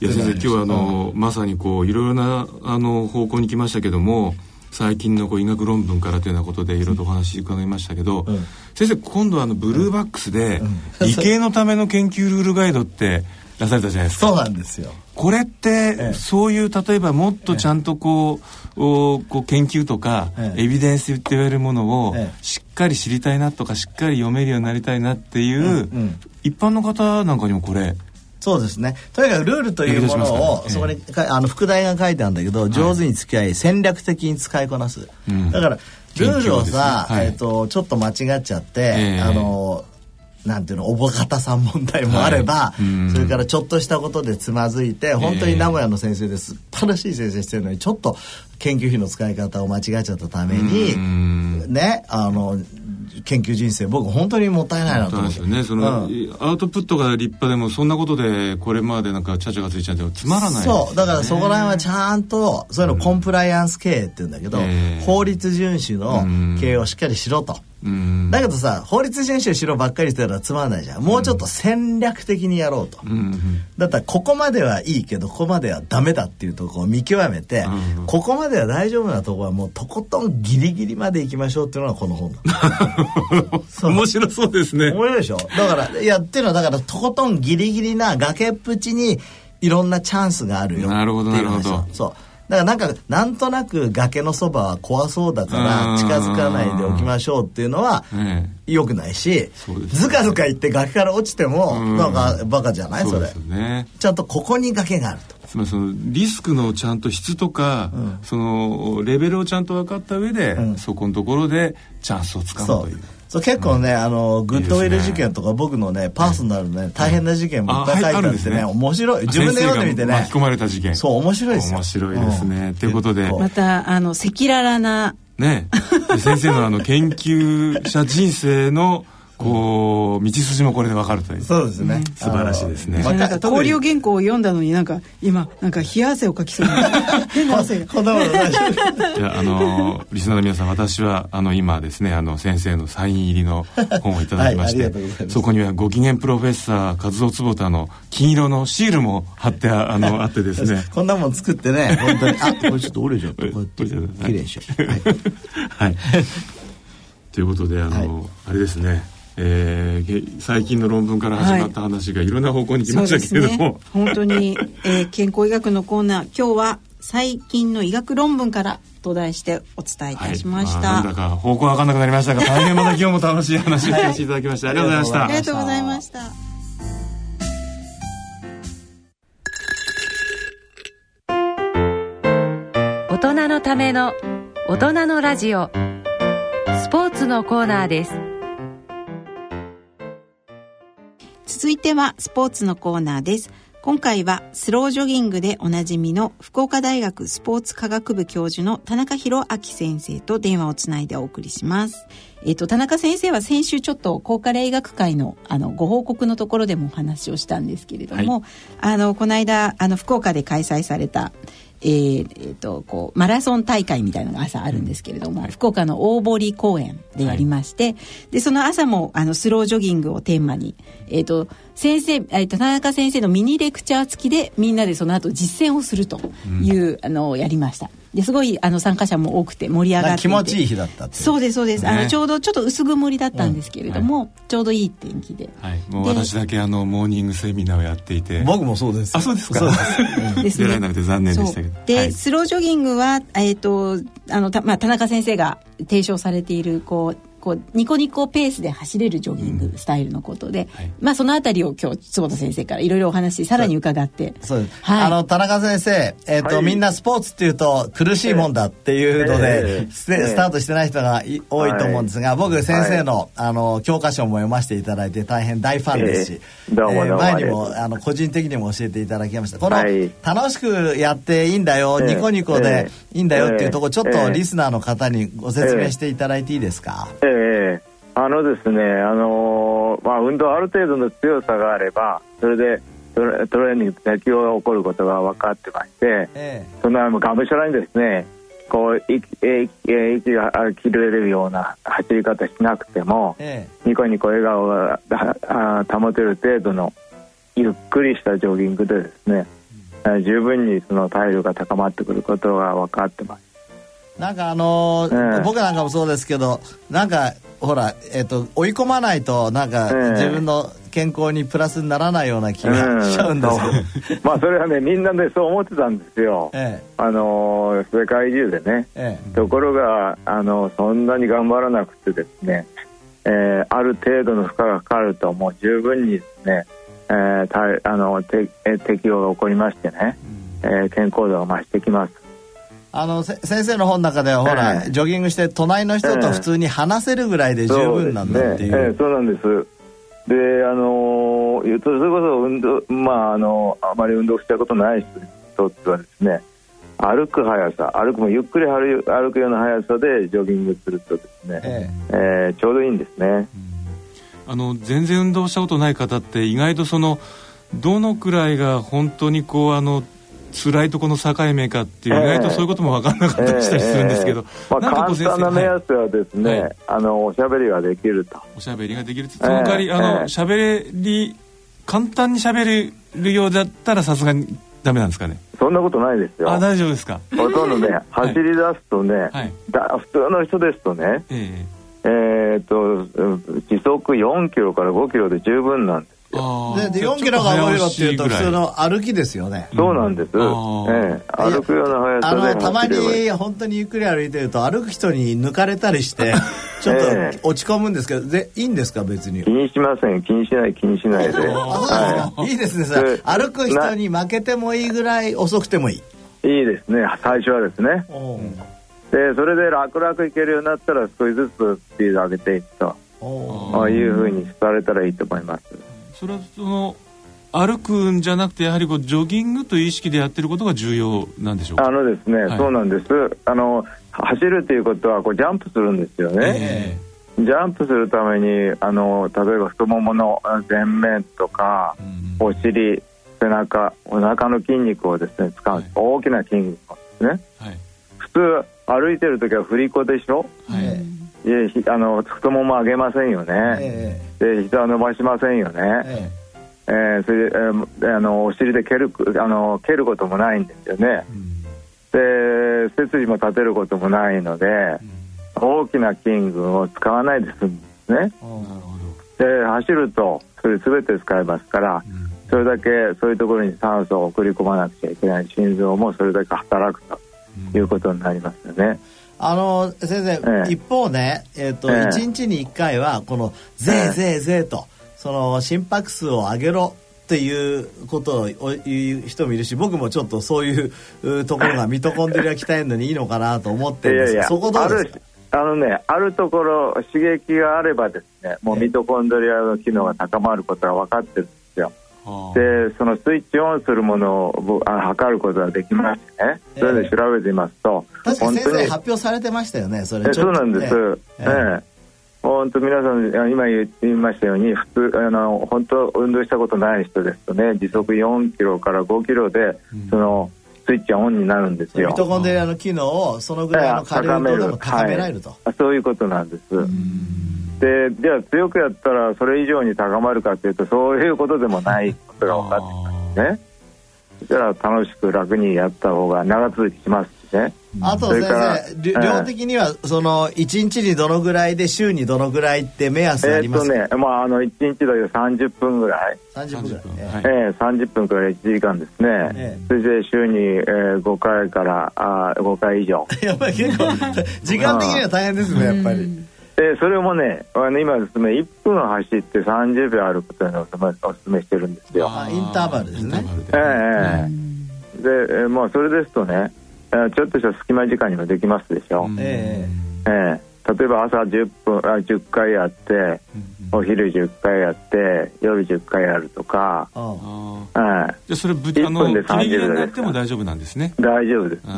や先生今日はあの、うん、まさにこういろいろなあの方向に来ましたけども最近のこう医学論文からというようなことでいろいろとお話伺いましたけど、うん、先生今度はあのブルーバックスで理系のための研究ルールガイドって出されたじゃないですか。そうなんですよ。これって、ええ、そういう例えばもっとちゃんとこう、えこう研究とか、エビデンスって言われるものを、しっかり知りたいなとかしっかり読めるようになりたいなっていう、一般の方なんかにもこれそうですね。とにかくルールというものを、そこにあの副題が書いてあるんだけど上手に付き合い、戦略的に使いこなす、だからルールをさ、えー、とちょっと間違っちゃって、あのなんていうのおぼかたさん問題もあれば、はい、それからちょっとしたことでつまずいて本当に名古屋の先生です晴らしい先生してるのにちょっと研究費の使い方を間違えちゃったためにねあの研究人生僕本当にもったいないなと思ってそうです。よねその、うん、アウトプットが立派でもそんなことでこれまでなんかちゃちゃがついちゃってつまらない、ね、そう。だからそこら辺はちゃんとそういうのコンプライアンス経営って言うんだけど、うん、法律遵守の経営をしっかりしろと。だけどさ法律遵守しろばっかりしてたらつまらないじゃん。もうちょっと戦略的にやろうと、うん、だったらここまではいいけどここまではダメだっていうとこを見極めて、うん、ここまでは大丈夫なとこはもうとことんギリギリまでいきましょうっていうのがこの本 面白そうですね。面白いでしょ？だからいやっていうのはだからとことんギリギリな崖っぷちにいろんなチャンスがあるよなるほどなるほど。そうだからなんかなんとなく崖のそばは怖そうだから近づかないでおきましょうっていうのはよくないし、ずかずか言って崖から落ちてもなんかバカじゃない？それ。ちゃんとここに崖があると。つまりそのリスクのちゃんと質とか、そのレベルをちゃんと分かった上で、そこのところでチャンスをつかむという。そう結構ね、あのグッドウィル事件とか僕のねパーソナルね、大変な事件もいっぱい書いてあってね,、面白い。自分で読んでみてね。巻き込まれた事件。そう面白いです面白いですね、ということで。またあの赤裸々な。ね。先生のあの研究者人生のこう道筋もこれでわかるという。そうですね。素晴らしいですね。なんか考慮原稿を読んだのになんか今なんか冷や汗をかきそう。な変な汗。がこんなもの大丈夫いやあのリスナーの皆さん私はあの今ですねあの先生のサイン入りの本をいただきまして、そこにはご機嫌プロフェッサー和夫坪田の金色のシールも貼ってあのあってですね。こんなもん作ってね本当に。あこれちょっと折れちゃったこうやって綺麗にしよう。はい、ということであの、あれですねえー、最近の論文から始まった話がいろんな方向に来ましたけれども、ね、本当に、えー、健康医学のコーナー。今日は最近の医学論文からと題してお伝えいたしました、はい、まあ、なんだか方向わかんなくなりました。が大変また今日も楽しい話を聞かせていただきました、はい、ありがとうございましたありがとうございました。大人のための大人のラジオ。スポーツのコーナーです続いてはスポーツのコーナーです。今回はスロージョギングでおなじみの福岡大学スポーツ科学部教授の田中博明先生と電話をつないでお送りします。えっ、と、田中先生は先週ちょっと高加齢医学会のあのご報告のところでもお話をしたんですけれども、はい、あの、この間、あの、福岡で開催されたえーえー、とこうマラソン大会みたいなのが朝あるんですけれども、はい、福岡の大堀公園でやりまして、はい、でその朝もあのスロージョギングをテーマに、えーと、先生、えーと、田中先生のミニレクチャー付きでみんなでその後実践をするという、うん、あのやりました。ですごいあの参加者も多くて盛り上がって気持ちいい日だったそうですそうです、ね、あのちょうどちょっと薄曇りだったんですけれども、うん。はい、ちょうどいい天気で、はい、もう私だけあのモーニングセミナーをやっていて。僕もそうですあそうですか。そうです、出られなくて残念でしたけど。で、はい、スロージョギングはえっ、ー、とあのた、まあ、田中先生が提唱されているこうこうニコニコペースで走れるジョギングスタイルのことで、うんはい、まあそのあたりを今日坪田先生からいろいろお話さらに伺って。そう。です、はい、あの田中先生、えーと、はい、みんなスポーツっていうと苦しいもんだっていうので、えー、ススタートしてない人が多いと思うんですが、僕先生の,、あの教科書も読ませていただいて大変大ファンですし、えー、えー、前にもあの個人的にも教えていただきました。この、楽しくやっていいんだよ、ニコニコでいいんだよっていうところちょっとリスナーの方にご説明していただいていいですか、えーあのですね、あのー、まあ、運動ある程度の強さがあればそれでトレーニング適応が起こることが分かってまして、ええ、そのがむしゃらにですねこう息息が切れるような走り方しなくても、ええ、ニコニコ笑顔が保てる程度のゆっくりしたジョギングでですね、うん、十分にその体力が高まってくることが分かってます。なんかあのーえ、僕なんかもそうですけどなんかほら、えーと、追い込まないとなんか、自分の健康にプラスにならないような気がしちゃうんですけど、まあそれはねみんなねそう思ってたんですよ、ええ、あの世界中でね、ええ、ところがあのそんなに頑張らなくてですね、えー、ある程度の負荷がかかるともう十分にですね、えー、たあのて適応が起こりましてね、うん、えー、健康度が増してきますあの先生の本の中ではほら、えー、ジョギングして隣の人と普通に話せるぐらいで十分なんだっていう。えー、そうなんです。であのー、それこそ運動まああのあまり運動したことない人にとってはですねあ歩く速さ歩くもゆっくり歩くような速さでジョギングするとですね、ええ。えー、ちょうどいいんですね、あの全然運動したことない方って意外とそのどのくらいが本当にこうあの辛いところの境目かっていう、意外とそういうことも分からなかったりしたりするんですけど、まあ、簡単な目安はですね、はい、あのおしゃべりができると。おしゃべりができるその代わり、あのしゃべり簡単にしゃべれるようだったらさすがにダメなんですかね？そんなことないですよ。あ大丈夫ですか？ほとんどね走り出すとね、はい、だ普通の人ですとね、えー、えー、っと時速4キロから5キロで十分なんですで4キロが5キロっていうと普通の歩きですよね。そうなんです、ええ、歩くような速さであのたまに本当にゆっくり歩いてると歩く人に抜かれたりしてちょっと落ち込むんですけどでいいんですか別に。気にしません。気にしない気にしないで、はい、いいですねそれ。歩く人に負けてもいいぐらい遅くてもいい。いいですね。最初はですね。でそれで楽々いけるようになったら少しずつスピード上げていくと。いうふうにされたらいいと思いますそれはその歩くんじゃなくてやはりこうジョギングという意識でやってることが重要なんでしょうか？あのですね、はい、そうなんです。あの走るということはこうジャンプするんですよね、えー、ジャンプするためにあの例えば太ももの前面とか、うん、お尻背中お腹の筋肉をですね使う、はい、大きな筋肉ですね、はい、普通歩いてる時は振り子でしょ、はいいあの太もも上げませんよね、えー、で膝を伸ばしませんよね、えー、えー、それで、えー、あのお尻で蹴るあの蹴ることもないんですよね、うん、で背筋も立てることもないので、うん、大きな筋群を使わないで済むんですねで走るとそれ全て使いますから、うん、それだけそういうところに酸素を送り込まなくちゃいけない心臓もそれだけ働くということになりますよね。あの先生、ええ、一方ね、えーとえ、1日に1回はこの「ぜいぜいぜい」とその心拍数を上げろっていうことを言う人もいるし僕もちょっとそういうところがミトコンドリア鍛えるのにいいのかなと思ってるんですけどそこどうですか？あのね、あるところ刺激があればですねもうミトコンドリアの機能が高まることが分かってる。んでそのスイッチオンするものをあ測ることができましてね。それで調べてみますと、えー、本当に。発表されてましたよねそれ。そうなんです、えー、え本当皆さん今言いましたように普通あの本当運動したことない人ですとね時速4キロから5キロで、うん、そのスイッチはオンになるんですよ。ミトコンドリアの機能をそのぐらいの軽い運動でも高められると、はい、そういうことなんです。でじゃあ強くやったらそれ以上に高まるかというとそういうことでもないことが分かってきますね。そしたら楽しく楽にやった方が長続きしますしね。あと先生量的にはその1日にどのぐらいで週にどのぐらいって目安ありますか？えっとねまああの1日だけ30分ぐらい。30分ぐらい、ええ30分から1時間ですね、えそれで週に、えー、5回からあ5回以上。やっぱり結構時間的には大変ですねやっぱり。でそれもねあの今ですね1分走って30秒歩くというのをおすすめしてるんですよ。インターバルですね。ええー、で、えー、まあそれですとねちょっとした隙間時間にもできますでしょ。ええー、例えば朝10分あ10回やって、お昼10回やって夜10回やるとか。ああ、じゃそれぶ1分で30秒になっても大丈夫なんですね。大丈夫ですね、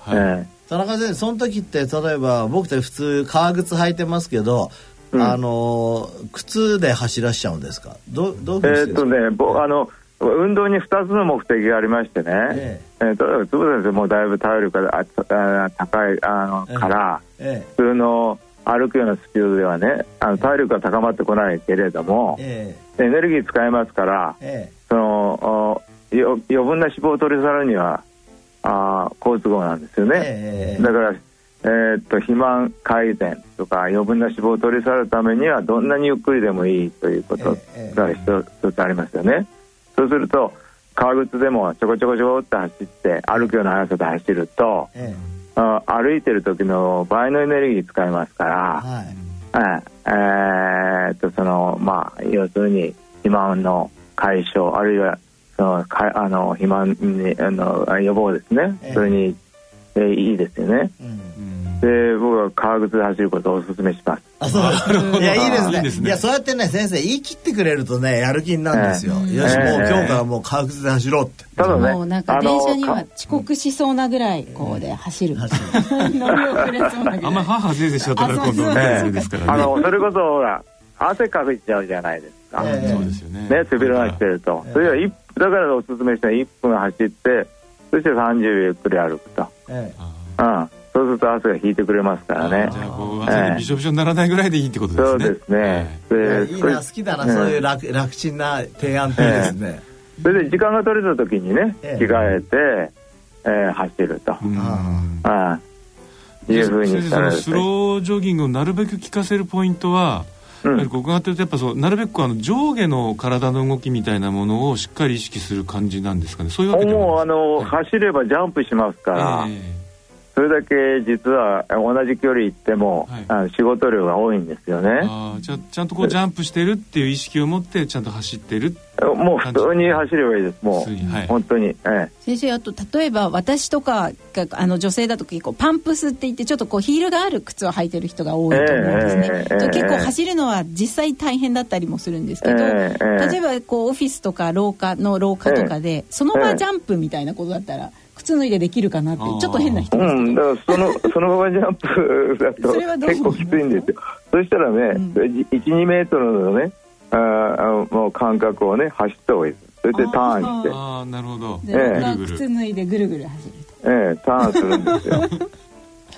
はい。ええ田中先生その時って例えば僕って普通革靴履いてますけど、うん、あの靴で走らしちゃうんですか？どどうえー、っとね僕あの運動に2つの目的がありましてね、ええ。ー、例えば坪先生もだいぶ体力が高いあの、から、ええ、普通の歩くようなスピードではねあの体力が高まってこないけれども、ええ、エネルギー使えますから、ええ、その余分な脂肪を取り去るにはあ好都合なんですよね、えー、だから、えー、っと肥満改善とか余分な脂肪を取り去るためにはどんなにゆっくりでもいいということが一つありますよね、そうすると革靴でもちょこちょこちょこって走って歩くような速さで走ると、えー、あ歩いてる時の倍のエネルギー使いますから、はい。えー、っとそのまあ要するに肥満の解消あるいはそのかあの肥満にあの予防ですね、えー、それに、えー、いいですよね。うん。で僕は革靴で走ることをお勧めします。あそう。いやいいですね。いいですね。いやそうやってね先生言い切ってくれるとねやる気になるんですよ、えー、よし、もう今日からもう革靴で走ろうって。ただね。もうなんか電車には遅刻しそうなぐらいこうで走る。乗り遅れそうなぐらい。あんま母先生しちゃったら今度ねですからね。あのそれこそほら汗かいちゃうじゃないですか、えー、そうですよねね背広がしてると、えー、それは1だからおすすめしたら1分走ってそして30秒ゆっくり歩くと、えー、うんそうすると汗が引いてくれますからね。じゃあこう汗にびしょびしょにならないぐらいでいいってことですね。そうですね。えー、いいな好きだな、そういう楽楽ちんな提案ってですね。それで時間が取れた時にね着替えて、えー、走ると。ああ。いうふうにしたらスロージョギングをなるべく効かせるポイントは。やはりここがってやっぱそうなるべくあの上下の体の動きみたいなものをしっかり意識する感じなん。ですかねそういうわけでもうあの、はい、走ればジャンプしますから、えーそれだけ実は同じ距離行っても、はい、あの仕事量が多いんですよね。あじゃちゃんとこうジャンプしてるっていう意識を持ってちゃんと走ってるもう普通に走ればいいです。もう、はい、本当に、ええ、先生あと例えば私とかがあの女性だと結構パンプスって言ってちょっとこうヒールがある靴を履いてる人が多いと思うんですね、えー、結構走るのは実際大変だったりもするんですけど、えー、例えばこうオフィスとか廊下の廊下とかで、その場ジャンプみたいなことだったら、靴脱いでできるかなってちょっと変な人。ですうんだからその そのままジャンプだと結構きついんですよ。そしたらね、うん、12メートルのねああもう間隔をね走った方がいい。ですそれでターンして。ああなるほど、ええ、靴脱いでぐるぐる走るええターンするんですよ。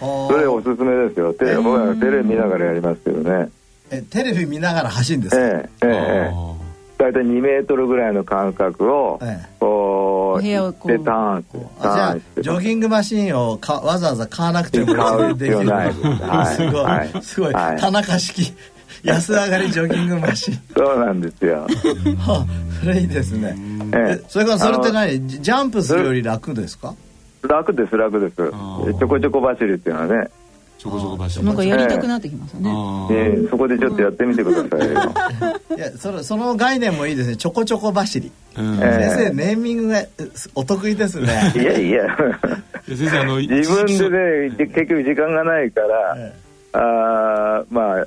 それおすすめですよ。テレ,、僕はテレビ見ながらやりますけどね。えテレビ見ながら走るんですか？ええええ大体2メートルぐらいの間隔を、こう、部屋をこう。で、ターンじゃあ、ジョギングマシンをかわざわざ買わなくても買う必要ないす。はい、すごい、田中式。安上がりジョギングマシン。そうなんですよ。はそれいいですね。えそれからそれって何？ジャンプするより楽ですか？楽です楽ですちょこちょこ走るっていうのはねちょこちょこ走なんかやりたくなってきますね。ええそこでちょっとやってみてくださいよ。いやそのその概念もいいですね。ちょこちょこ走り。先生ネーミングがお得意ですね。いやいや。先生あの 自分でね結局時間がないから。あまあ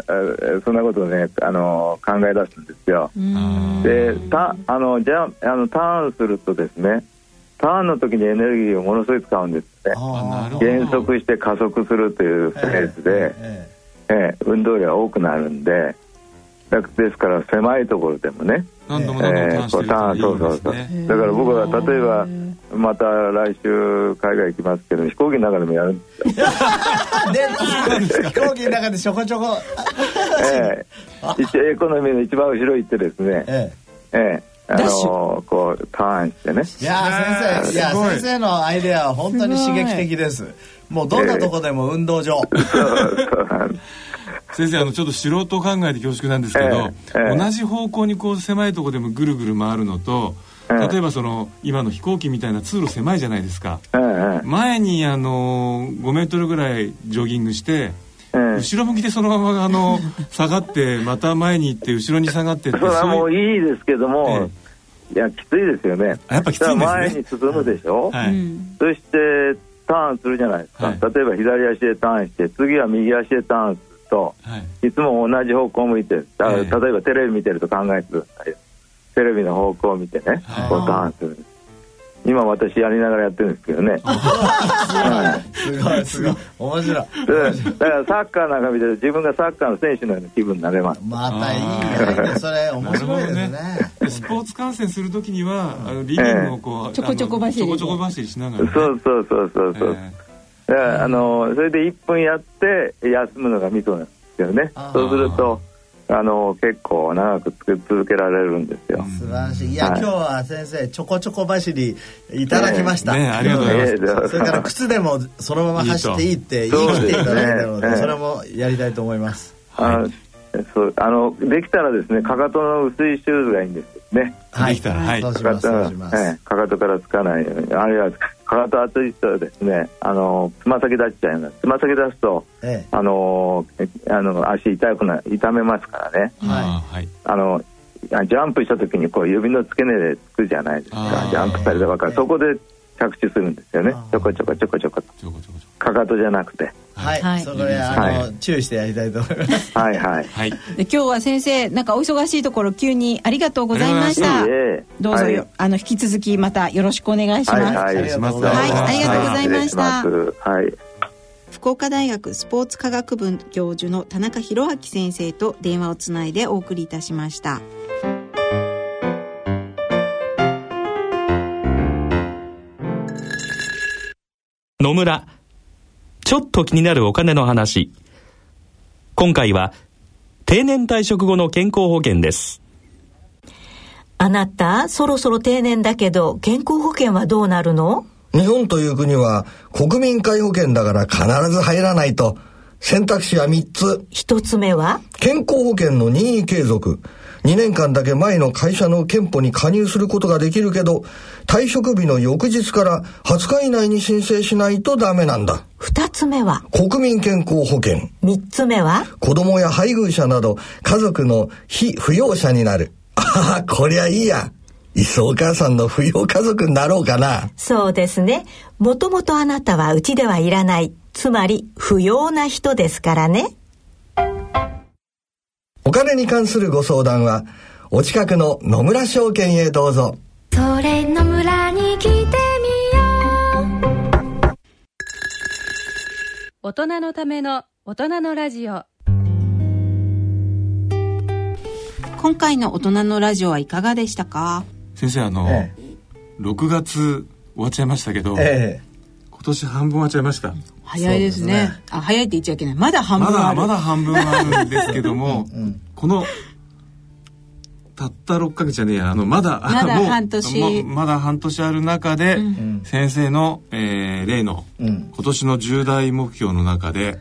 そんなことをねあの考え出すんですよ。でたあのじゃあのターンするとですねターンの時にエネルギーをものすごい使うんですね減速して加速するというフェーズで、えー、えー、運動量が多くなるんでですから狭いところでもね何度も何度もターンそうそうそう。だから僕は例えばまた来週海外行きますけど飛行機の中でもやるんですよ。飛行機の中でちょこちょこ。ええ。エコノミーの一番後ろ行ってですねええ。ええあのこうターンしてね。いや先生いや先生のアイデアは本当に刺激的です。もうどんなとこでも運動場、えー、先生あのちょっと素人考えて恐縮なんですけど、えーえー、同じ方向にこう狭いとこでもぐるぐる回るのと例えばその今の飛行機みたいな通路狭いじゃないですか、前にあの5メートルぐらいジョギングして後ろ向きでそのままあの 下がってまた前に行って後ろに下がってってそれはもういいですけども、いやきついですよね。やっぱきついですね。前に進むでしょ、はい、そしてターンするじゃないですか、はい、例えば左足でターンして次は右足でターンすると、はい、いつも同じ方向を向いて例えばテレビ見てると考えてくださいテレビの方向を見てね、こうターンする今私やりながらやってるんですけどね。すごいすごい面白い。だからサッカーなんか見てる自分がサッカーの選手のような気分になれます。またいいね。それ面白いですね。スポーツ観戦するときにはあのリビングをこうちょこちょこ走りちょこちょこ走りしながら。そうそうそうそうそう。あのそれで1分やって休むのがミソなんですよね。そうすると。あの結構長く続けられるんですよ。素晴らしい。いや、はい、今日は先生ちょこちょこ走りいただきました。ね、ね、ありがとうございます。それから靴でもそのまま走っていいって言い切っていただいたので、そ、ね、れもやりたいと思います。はい。そうあのできたらですねかかとの薄いシューズがいいんですね。はい。できたらはい。そうします。そうします。かかとからつかないようにあるいはかかと厚い人はですねあのつま先立っちゃいます。つま先出すと、ええ、あのあの足痛くな痛めますからね、はい、あのジャンプした時にこう指の付け根でつくじゃないですか。ジャンプされたばかり、そこで着地するんですよね。ちょこちょこちょこちょこ。かかとじゃなくて、はい、はい、そこであの、はい、注意してやりたいと思います。はいはい、はい、で今日は先生なんかお忙しいところ急にありがとうございました。どうぞ、はい、あの引き続きまたよろしくお願いします。はい、はい、ありがとうございました。はい。福岡大学スポーツ科学部教授の田中博明先生と電話をつないでお送りいたしました。野村。ちょっと気になるお金の話。今回は、定年退職後の健康保険です。あなた、そろそろ定年だけど、健康保険はどうなるの？日本という国は国民皆保険だから必ず入らないと。選択肢は3つ。1つ目は？健康保険の任意継続。2年間だけ前の会社の憲法に加入することができるけど、退職日の翌日から20日以内に申請しないとダメなんだ。2つ目は？国民健康保険。3つ目は？子供や配偶者など家族の非扶養者になる。ああ、こりゃいいや。いっそお母さんの扶養家族になろうかな。そうですね。もともとあなたはうちではいらない。つまり不要な人ですからね。お金に関するご相談は、お近くの野村証券へどうぞ。それ野村に来てみよう。大人のための大人のラジオ。今回の大人のラジオはいかがでしたか？先生あの、ええ、6月終わっちゃいましたけど、ええ、今年半分終わっちゃいました早いですね、ね、あ早いって言っちゃいけない。まだ半分ある。まだまだ半分あるんですけども うん、このたった6か月じゃねえや。あのまだ まだ半年。まだ半年ある中で、うん、先生の、えー、例の、うん、今年の重大目標の中で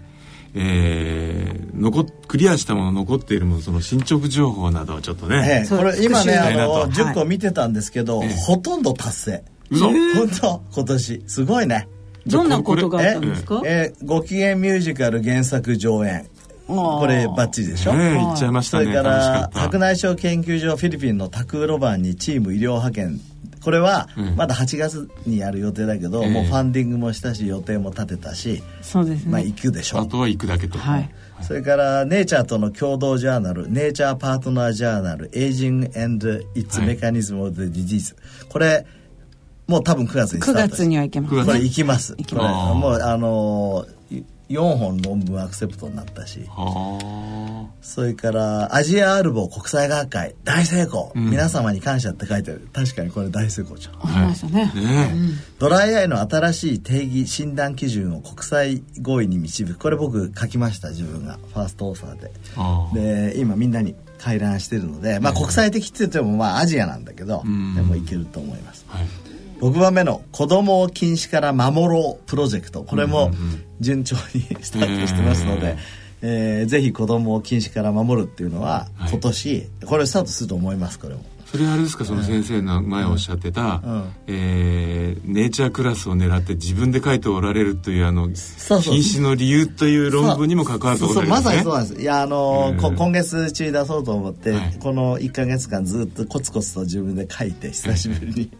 えー、残クリアしたもの残っているものその進捗情報などをちょっとね、ええ、これ今ねあの10個見てたんですけど、はい、ほとんど達成。嘘。本当今年。すごいねどんなことがあったんですか？ええご機嫌ミュージカル原作上演。これバッチリでしょ、え言っちゃいましたね。それから白内障研究所フィリピンのタクーロバンにチーム医療派遣。これはまだ8月にやる予定だけど、うん、もうファンディングもしたし予定も立てたし、そうですね、まあ行くでしょ？あとは行くだけと、はい、それからネイチャーとの共同ジャーナルネイチャーパートナージャーナルエイジング and its mechanism of the disease、これもう多分9月にスタート9月には行けます、これ行きます。行きます。もうあのー4本論文アクセプトになったし。それからアジアアルボ国際学会大成功、うん、皆様に感謝って書いてある。確かにこれ大成功じゃん、はい、ね、ね、ドライアイの新しい定義診断基準を国際合意に導く。これ僕書きました自分が。ファーストオーサーで。で今みんなに回覧してるので、まあ、国際的って言ってもまあアジアなんだけど、でもいけると思います、はい6番目の子供を禁止から守ろうプロジェクト。これも順調にスタートしてますので、えー、ぜひ子供を禁止から守るっていうのは今年、これスタートすると思いますこれも。それあれですか？その先生の前おっしゃってた、うん。うん、えー、ネイチャークラスを狙って自分で書いておられるというあの禁止の理由という論文にも関わるところですね。まさにそうなんです。いやあの、ー、今月中に出そうと思って、はい、この1か月間ずっとコツコツと自分で書いて久しぶりに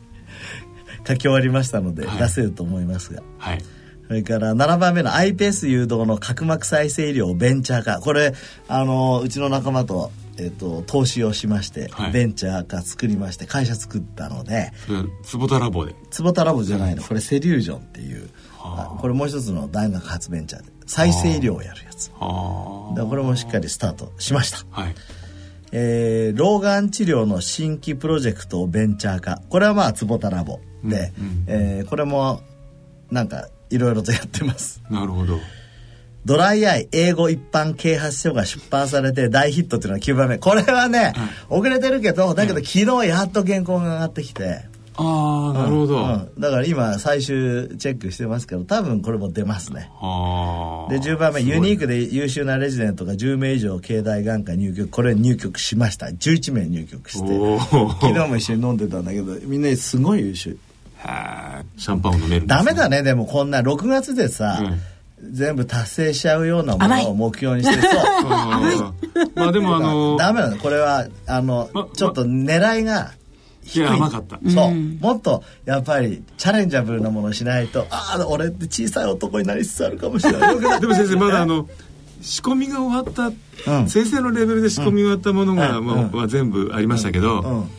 書き終わりましたので、出せると思いますが。はい。それから7番目の iPS 誘導の角膜再生医療ベンチャー化。これ、あの、うちの仲間と、えっ、と、投資をしまして、はい、ベンチャー化作りまして、会社作ったので。坪田ラボで坪田ラボじゃないの。これセリュージョンっていう、これもう一つの大学発ベンチャーで、再生医療をやるやつ。でこれもしっかりスタートしました。はい。えー、老眼治療の新規プロジェクトをベンチャー化。これはまあ、坪田ラボ。で、うんうん、えー、これもなんかいろいろとやってます。なるほど。ドライアイ英語一般啓発書が出版されて大ヒットっていうのは9番目。これはね、遅れてるけどだけど昨日やっと原稿が上がってきて、ああなるほど、うん、だから今最終チェックしてますけど多分これも出ますね。で10番目ユニークで優秀なレジデントが10名以上境内眼科入局。これ入局しました。11名入局して。昨日も一緒に飲んでたんだけどみんなすごい優秀シャンパンを飲めるダメだねでもこんな6月でさ、うん。全部達成しちゃうようなものを目標にしてそ うまあでもあの ダメなの。これはあの、ま、ちょっと狙いがい。や甘かった。そう、もっとやっぱりチャレンジャブルなものをしないとああ俺って小さい男になりつつあるかもしれない。でも先生まだあの仕込みが終わった、うん、先生のレベルで仕込みが終わったものが、うん。まあ、は全部ありましたけど、うん、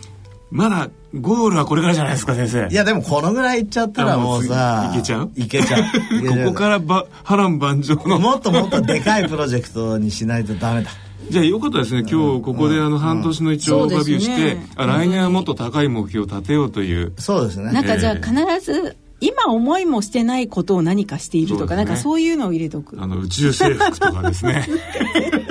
まだゴールはこれからじゃないですか先生。いやでもこのぐらいいっちゃったらもうさいけちゃう？い けちゃう。ここからば波乱万丈の。もっともっとでかいプロジェクトにしないとダメだ。じゃあよかったですね。今日ここであの半年の一応オーバービューして、あ来年はもっと高い目標を立てようという。そうですね。なんかじゃあ必ず今思いもしてないことを何かしているとか、ね、なんかそういうのを入れとく。あの宇宙征服とかですね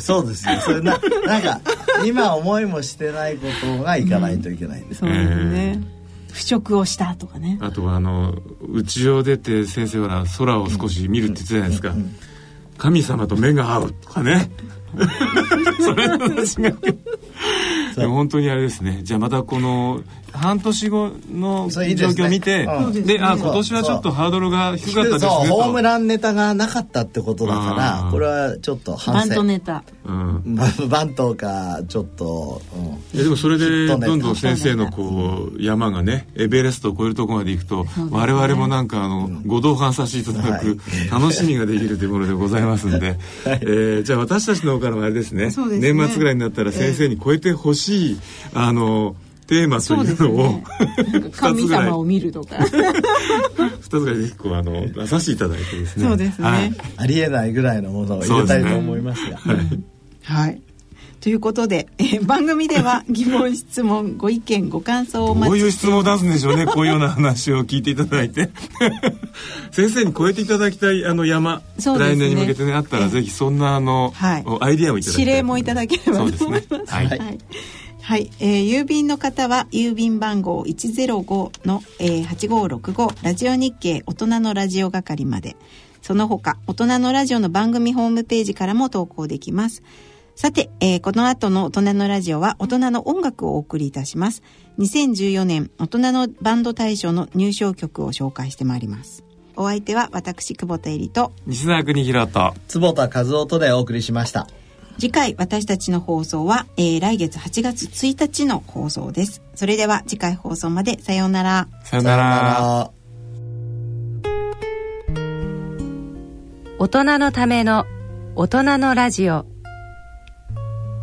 そうですよ。それな なんか今思いもしてないことがいかないといけないんです、うん、そうですね、腐食をしたとかね。あとはあの家を出て先生は空を少し見るって言ってたじゃないですか、神様と目が合うとかね。それの話が。でも本当にあれですね。じゃあまたこの半年後の状況を見てで、ね、あ今年はちょっとハードルが低かったですねホームランネタがなかったってことだからこれはちょっと反省。バントネタ、うん、バントかちょっと、うん、でもそれでどんどん先生のこう山がねエベレストを超えるところまで行くと、我々もなんかあの、ご同伴させていただく楽しみができるというものでございますんで、はい、えー、じゃあ私たちの方からもあれですね、ね、年末ぐらいになったら先生に超えてほしい、あのテーマというのを、ね、神様を見るとか。二つぐらい結構あの出させていただいてですね。そうですね、はい、ありえないぐらいのものを入れたいと思いますが、ね、はい、はい。ということで、えー、番組では疑問質問ご意見ご感想をお待ちこういう質問を出すんでしょうねこういうような話を聞いていただいて。先生に超えていただきたいあの山、ね、来年に向けてねあったら、ぜひそんなあの、はい、アイディアをいただきたい指令もいただければと思います、ね、はい、はいはい、えー、郵便の方は郵便番号105の、えー、8565ラジオ日経大人のラジオ係まで。その他大人のラジオの番組ホームページからも投稿できます。さて、えー、この後の大人のラジオは大人の音楽をお送りいたします。2014年大人のバンド大賞の入賞曲を紹介してまいります。お相手は私久保田恵里と。西澤邦弘と。坪田和夫とでお送りしました次回私たちの放送は、えー、来月8月1日の放送です。それでは次回放送までさようなら。さようなら。大人のための大人のラジオ。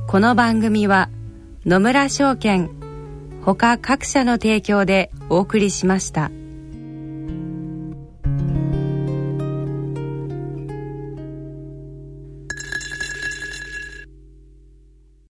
この番組は野村証券ほか各社の提供でお送りしました。